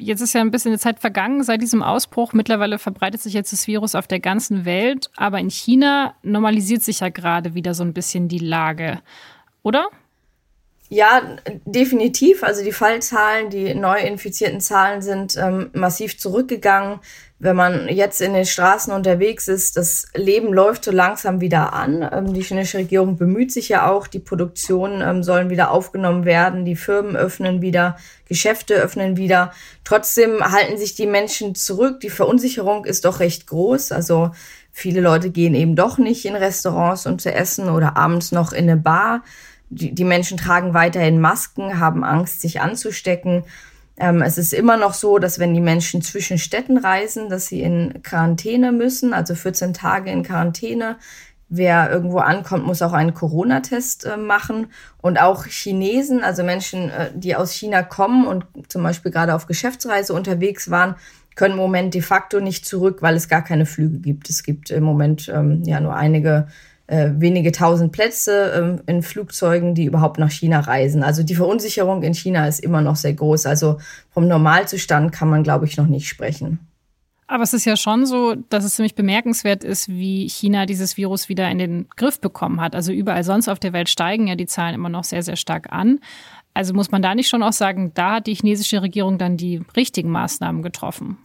Jetzt ist ja ein bisschen Zeit vergangen seit diesem Ausbruch. Mittlerweile verbreitet sich jetzt das Virus auf der ganzen Welt. Aber in China normalisiert sich ja gerade wieder so ein bisschen die Lage, oder? Ja, definitiv. Also die Fallzahlen, die neu infizierten Zahlen sind ähm, massiv zurückgegangen wenn man jetzt in den Straßen unterwegs ist, das Leben läuft so langsam wieder an. Ähm, die chinesische Regierung bemüht sich ja auch, die Produktionen ähm, sollen wieder aufgenommen werden, die Firmen öffnen wieder, Geschäfte öffnen wieder. Trotzdem halten sich die Menschen zurück. Die Verunsicherung ist doch recht groß. Also viele Leute gehen eben doch nicht in Restaurants um zu essen oder abends noch in eine Bar. Die, die Menschen tragen weiterhin Masken, haben Angst, sich anzustecken. Ähm, es ist immer noch so, dass wenn die Menschen zwischen Städten reisen, dass sie in Quarantäne müssen, also 14 Tage in Quarantäne. Wer irgendwo ankommt, muss auch einen Corona-Test äh, machen. Und auch Chinesen, also Menschen, äh, die aus China kommen und zum Beispiel gerade auf Geschäftsreise unterwegs waren, können im Moment de facto nicht zurück, weil es gar keine Flüge gibt. Es gibt im Moment ähm, ja nur einige äh, wenige tausend Plätze ähm, in Flugzeugen, die überhaupt nach China reisen. Also die Verunsicherung in China ist immer noch sehr groß. Also vom Normalzustand kann man, glaube ich, noch nicht sprechen. Aber es ist ja schon so, dass es ziemlich bemerkenswert ist, wie China dieses Virus wieder in den Griff bekommen hat. Also überall sonst auf der Welt steigen ja die Zahlen immer noch sehr, sehr stark an. Also muss man da nicht schon auch sagen, da hat die chinesische Regierung dann die richtigen Maßnahmen getroffen?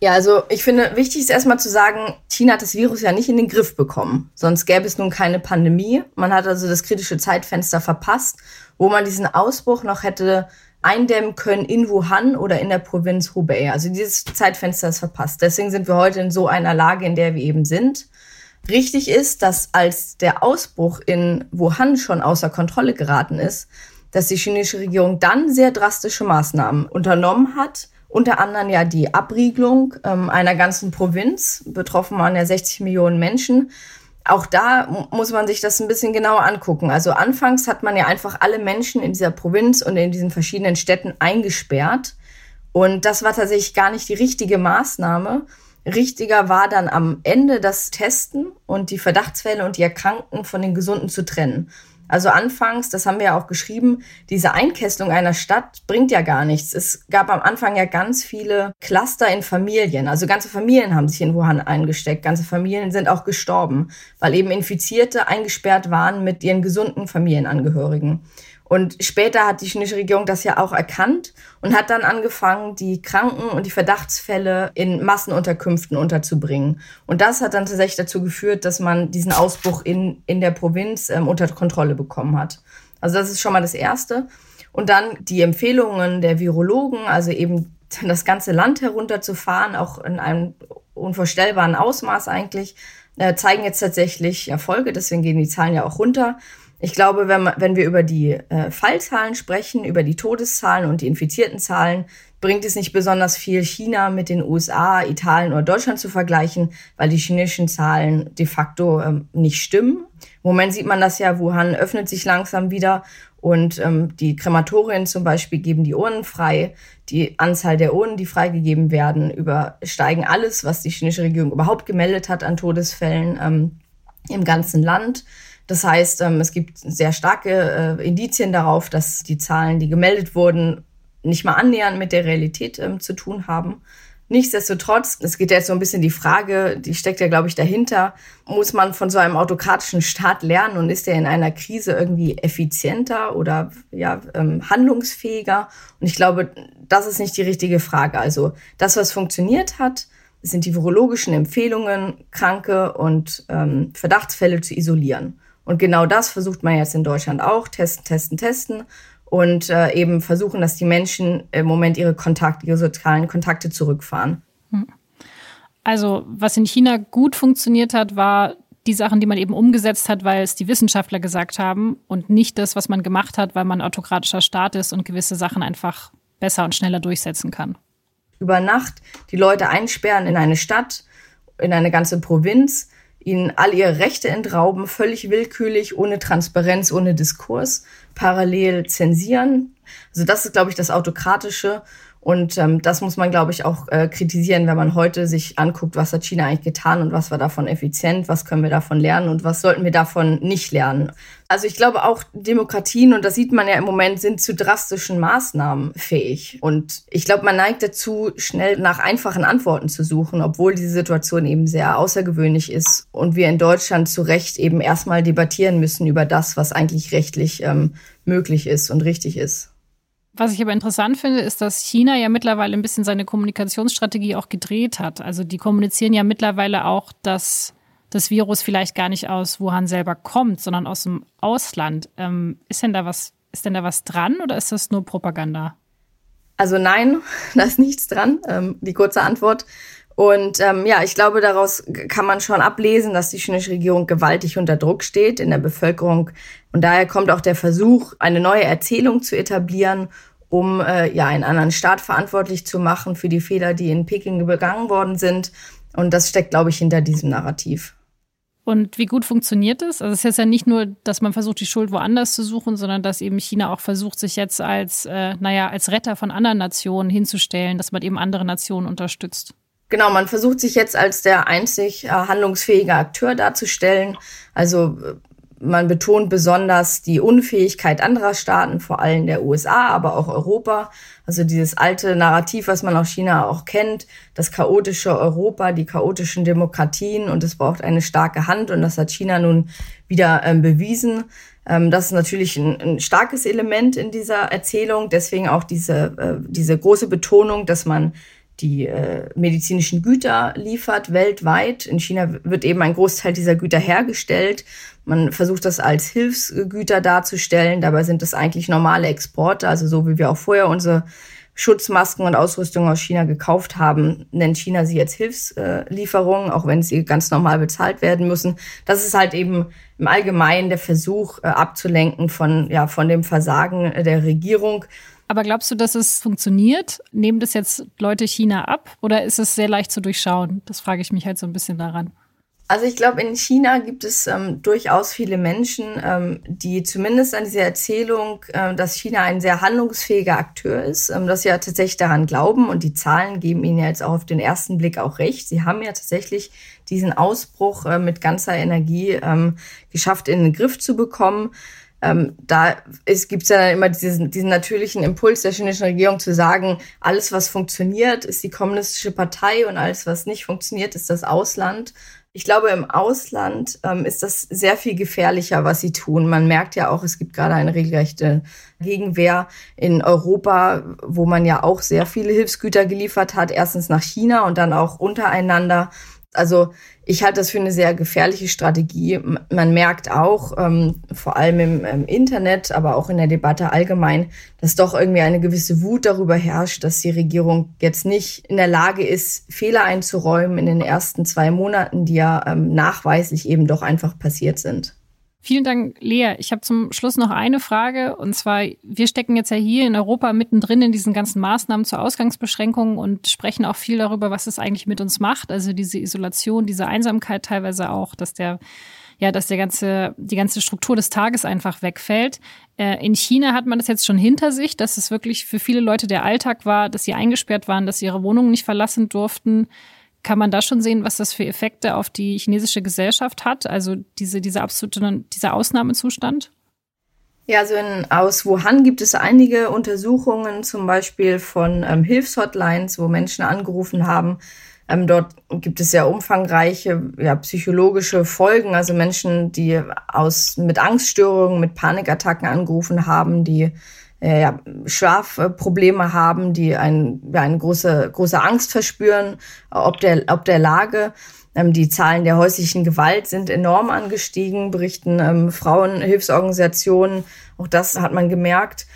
Ja, also ich finde, wichtig ist erstmal zu sagen, China hat das Virus ja nicht in den Griff bekommen. Sonst gäbe es nun keine Pandemie. Man hat also das kritische Zeitfenster verpasst, wo man diesen Ausbruch noch hätte eindämmen können in Wuhan oder in der Provinz Hubei. Also dieses Zeitfenster ist verpasst. Deswegen sind wir heute in so einer Lage, in der wir eben sind. Richtig ist, dass als der Ausbruch in Wuhan schon außer Kontrolle geraten ist, dass die chinesische Regierung dann sehr drastische Maßnahmen unternommen hat. Unter anderem ja die Abriegelung ähm, einer ganzen Provinz. Betroffen waren ja 60 Millionen Menschen. Auch da muss man sich das ein bisschen genauer angucken. Also anfangs hat man ja einfach alle Menschen in dieser Provinz und in diesen verschiedenen Städten eingesperrt. Und das war tatsächlich gar nicht die richtige Maßnahme. Richtiger war dann am Ende das Testen und die Verdachtsfälle und die Erkrankten von den Gesunden zu trennen. Also anfangs, das haben wir ja auch geschrieben, diese Einkesselung einer Stadt bringt ja gar nichts. Es gab am Anfang ja ganz viele Cluster in Familien. Also ganze Familien haben sich in Wuhan eingesteckt. Ganze Familien sind auch gestorben, weil eben Infizierte eingesperrt waren mit ihren gesunden Familienangehörigen. Und später hat die chinesische Regierung das ja auch erkannt und hat dann angefangen, die Kranken und die Verdachtsfälle in Massenunterkünften unterzubringen. Und das hat dann tatsächlich dazu geführt, dass man diesen Ausbruch in, in der Provinz ähm, unter Kontrolle bekommen hat. Also das ist schon mal das Erste. Und dann die Empfehlungen der Virologen, also eben das ganze Land herunterzufahren, auch in einem unvorstellbaren Ausmaß eigentlich, äh, zeigen jetzt tatsächlich Erfolge. Deswegen gehen die Zahlen ja auch runter. Ich glaube, wenn, wenn wir über die äh, Fallzahlen sprechen, über die Todeszahlen und die infizierten Zahlen, bringt es nicht besonders viel, China mit den USA, Italien oder Deutschland zu vergleichen, weil die chinesischen Zahlen de facto ähm, nicht stimmen. Im Moment sieht man das ja, Wuhan öffnet sich langsam wieder und ähm, die Krematorien zum Beispiel geben die Urnen frei. Die Anzahl der Urnen, die freigegeben werden, übersteigen alles, was die chinesische Regierung überhaupt gemeldet hat an Todesfällen ähm, im ganzen Land. Das heißt, ähm, es gibt sehr starke äh, Indizien darauf, dass die Zahlen, die gemeldet wurden, nicht mal annähernd mit der Realität ähm, zu tun haben. Nichtsdestotrotz, es geht jetzt so ein bisschen die Frage, die steckt ja, glaube ich, dahinter, muss man von so einem autokratischen Staat lernen und ist der in einer Krise irgendwie effizienter oder ja, ähm, handlungsfähiger? Und ich glaube, das ist nicht die richtige Frage. Also das, was funktioniert hat, sind die virologischen Empfehlungen, Kranke und ähm, Verdachtsfälle zu isolieren. Und genau das versucht man jetzt in Deutschland auch. Testen, testen, testen. Und äh, eben versuchen, dass die Menschen im Moment ihre Kontakte, ihre sozialen Kontakte zurückfahren. Hm. Also, was in China gut funktioniert hat, war die Sachen, die man eben umgesetzt hat, weil es die Wissenschaftler gesagt haben und nicht das, was man gemacht hat, weil man autokratischer Staat ist und gewisse Sachen einfach besser und schneller durchsetzen kann. Über Nacht die Leute einsperren in eine Stadt, in eine ganze Provinz, ihnen all ihre Rechte entrauben, völlig willkürlich, ohne Transparenz, ohne Diskurs, parallel zensieren. Also das ist, glaube ich, das Autokratische. Und ähm, das muss man, glaube ich, auch äh, kritisieren, wenn man heute sich anguckt, was hat China eigentlich getan und was war davon effizient, was können wir davon lernen und was sollten wir davon nicht lernen. Also ich glaube auch Demokratien, und das sieht man ja im Moment, sind zu drastischen Maßnahmen fähig. Und ich glaube, man neigt dazu, schnell nach einfachen Antworten zu suchen, obwohl diese Situation eben sehr außergewöhnlich ist und wir in Deutschland zu Recht eben erstmal debattieren müssen über das, was eigentlich rechtlich ähm, möglich ist und richtig ist. Was ich aber interessant finde, ist, dass China ja mittlerweile ein bisschen seine Kommunikationsstrategie auch gedreht hat. Also die kommunizieren ja mittlerweile auch, dass das Virus vielleicht gar nicht aus Wuhan selber kommt, sondern aus dem Ausland. Ähm, ist denn da was, ist denn da was dran oder ist das nur Propaganda? Also nein, da ist nichts dran. Ähm, die kurze Antwort. Und ähm, ja, ich glaube, daraus kann man schon ablesen, dass die chinesische Regierung gewaltig unter Druck steht in der Bevölkerung. Und daher kommt auch der Versuch, eine neue Erzählung zu etablieren um äh, ja einen anderen Staat verantwortlich zu machen für die Fehler, die in Peking begangen worden sind. Und das steckt, glaube ich, hinter diesem Narrativ. Und wie gut funktioniert es? Also es ist jetzt ja nicht nur, dass man versucht, die Schuld woanders zu suchen, sondern dass eben China auch versucht, sich jetzt als, äh, naja, als Retter von anderen Nationen hinzustellen, dass man eben andere Nationen unterstützt. Genau, man versucht sich jetzt als der einzig äh, handlungsfähige Akteur darzustellen. Also äh, man betont besonders die Unfähigkeit anderer Staaten, vor allem der USA, aber auch Europa. Also dieses alte Narrativ, was man aus China auch kennt, das chaotische Europa, die chaotischen Demokratien und es braucht eine starke Hand und das hat China nun wieder ähm, bewiesen. Ähm, das ist natürlich ein, ein, starkes Element in dieser Erzählung, deswegen auch diese, äh, diese große Betonung, dass man die äh, medizinischen Güter liefert weltweit. In China wird eben ein Großteil dieser Güter hergestellt. Man versucht das als Hilfsgüter darzustellen. Dabei sind das eigentlich normale Exporte, also so wie wir auch vorher unsere Schutzmasken und Ausrüstung aus China gekauft haben, nennt China sie jetzt Hilfslieferungen, auch wenn sie ganz normal bezahlt werden müssen. Das ist halt eben im Allgemeinen der Versuch äh, abzulenken von, ja, von dem Versagen der Regierung. Aber glaubst du, dass es funktioniert? Nehmen das jetzt Leute China ab oder ist es sehr leicht zu durchschauen? Das frage ich mich halt so ein bisschen daran. Also ich glaube, in China gibt es ähm, durchaus viele Menschen, ähm, die zumindest an diese Erzählung, äh, dass China ein sehr handlungsfähiger Akteur ist, ähm, dass sie ja tatsächlich daran glauben und die Zahlen geben ihnen ja jetzt auch auf den ersten Blick auch recht. Sie haben ja tatsächlich diesen Ausbruch äh, mit ganzer Energie ähm, geschafft, in den Griff zu bekommen. Ähm, da gibt es ja immer diesen, diesen natürlichen Impuls der chinesischen Regierung zu sagen, alles, was funktioniert, ist die kommunistische Partei und alles, was nicht funktioniert, ist das Ausland. Ich glaube, im Ausland ähm, ist das sehr viel gefährlicher, was sie tun. Man merkt ja auch, es gibt gerade eine regelrechte Gegenwehr in Europa, wo man ja auch sehr viele Hilfsgüter geliefert hat. Erstens nach China und dann auch untereinander. Also ich halte das für eine sehr gefährliche Strategie. Man merkt auch, ähm, vor allem im, im, Internet, aber auch in der Debatte allgemein, dass doch irgendwie eine gewisse Wut darüber herrscht, dass die Regierung jetzt nicht in der Lage ist, Fehler einzuräumen in den ersten zwei Monaten, die ja ähm, nachweislich eben doch einfach passiert sind. Vielen Dank, Lea. Ich habe zum Schluss noch eine Frage. Und zwar, wir stecken jetzt ja hier in Europa mittendrin in diesen ganzen Maßnahmen zur Ausgangsbeschränkung und sprechen auch viel darüber, was es eigentlich mit uns macht. Also diese Isolation, diese Einsamkeit teilweise auch, dass der ja, dass der ganze, die ganze Struktur des Tages einfach wegfällt. Äh, in China hat man das jetzt schon hinter sich, dass es wirklich für viele Leute der Alltag war, dass sie eingesperrt waren, dass sie ihre Wohnungen nicht verlassen durften. Kann man da schon sehen, was das für Effekte auf die chinesische Gesellschaft hat? Also diese, diese absolute, dieser Ausnahmezustand? Ja, also in, aus Wuhan gibt es einige Untersuchungen, zum Beispiel von ähm, Hilfshotlines, wo Menschen angerufen haben. Ähm, dort gibt es sehr umfangreiche ja, psychologische Folgen, also Menschen, die aus mit Angststörungen, mit Panikattacken angerufen haben, die äh, ja, Schlafprobleme haben, die ein, ja, eine große, große Angst verspüren, ob der, ob der Lage. Ähm, die Zahlen der häuslichen Gewalt sind enorm angestiegen, berichten ähm, Frauenhilfsorganisationen. Auch das hat man gemerkt.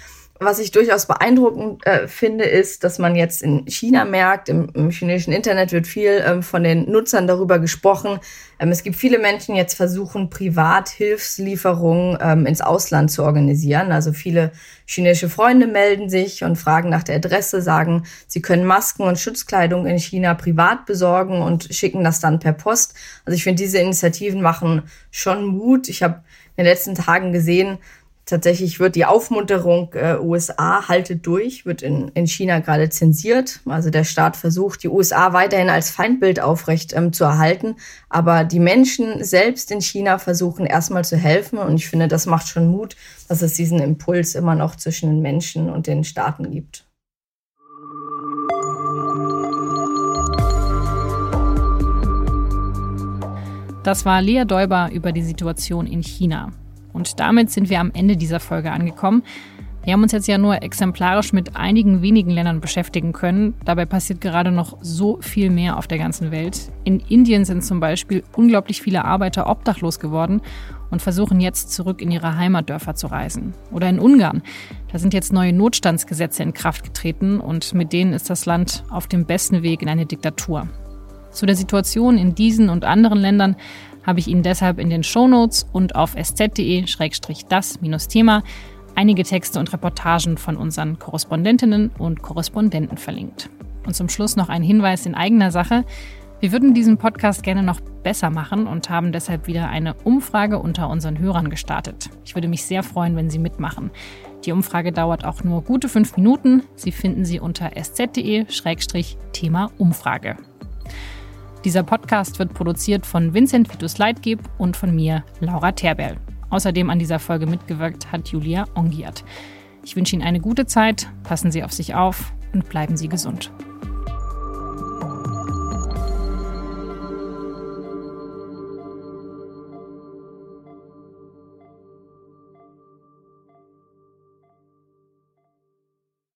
Was ich durchaus beeindruckend äh, finde, ist, dass man jetzt in China merkt, im, im chinesischen Internet wird viel ähm, von den Nutzern darüber gesprochen. Ähm, es gibt viele Menschen, die jetzt versuchen, privat Hilfslieferungen ähm, ins Ausland zu organisieren. Also viele chinesische Freunde melden sich und fragen nach der Adresse, sagen, sie können Masken und Schutzkleidung in China privat besorgen und schicken das dann per Post. Also ich finde, diese Initiativen machen schon Mut. Ich habe in den letzten Tagen gesehen, Tatsächlich wird die Aufmunterung äh, USA haltet durch, wird in, in China gerade zensiert. Also der Staat versucht, die USA weiterhin als Feindbild aufrecht ähm, zu erhalten. Aber die Menschen selbst in China versuchen erstmal zu helfen. Und ich finde, das macht schon Mut, dass es diesen Impuls immer noch zwischen den Menschen und den Staaten gibt. Das war Lea Däuber über die Situation in China. Und damit sind wir am Ende dieser Folge angekommen. Wir haben uns jetzt ja nur exemplarisch mit einigen wenigen Ländern beschäftigen können. Dabei passiert gerade noch so viel mehr auf der ganzen Welt. In Indien sind zum Beispiel unglaublich viele Arbeiter obdachlos geworden und versuchen jetzt zurück in ihre Heimatdörfer zu reisen. Oder in Ungarn. Da sind jetzt neue Notstandsgesetze in Kraft getreten und mit denen ist das Land auf dem besten Weg in eine Diktatur. Zu der Situation in diesen und anderen Ländern habe ich Ihnen deshalb in den Shownotes und auf sz.de-das-thema einige Texte und Reportagen von unseren Korrespondentinnen und Korrespondenten verlinkt. Und zum Schluss noch ein Hinweis in eigener Sache. Wir würden diesen Podcast gerne noch besser machen und haben deshalb wieder eine Umfrage unter unseren Hörern gestartet. Ich würde mich sehr freuen, wenn Sie mitmachen. Die Umfrage dauert auch nur gute fünf Minuten. Sie finden sie unter sz.de-thema Umfrage. Dieser Podcast wird produziert von Vincent Vitus Leitgeb und von mir, Laura Terberl. Außerdem an dieser Folge mitgewirkt hat Julia Ongiat. Ich wünsche Ihnen eine gute Zeit, passen Sie auf sich auf und bleiben Sie gesund.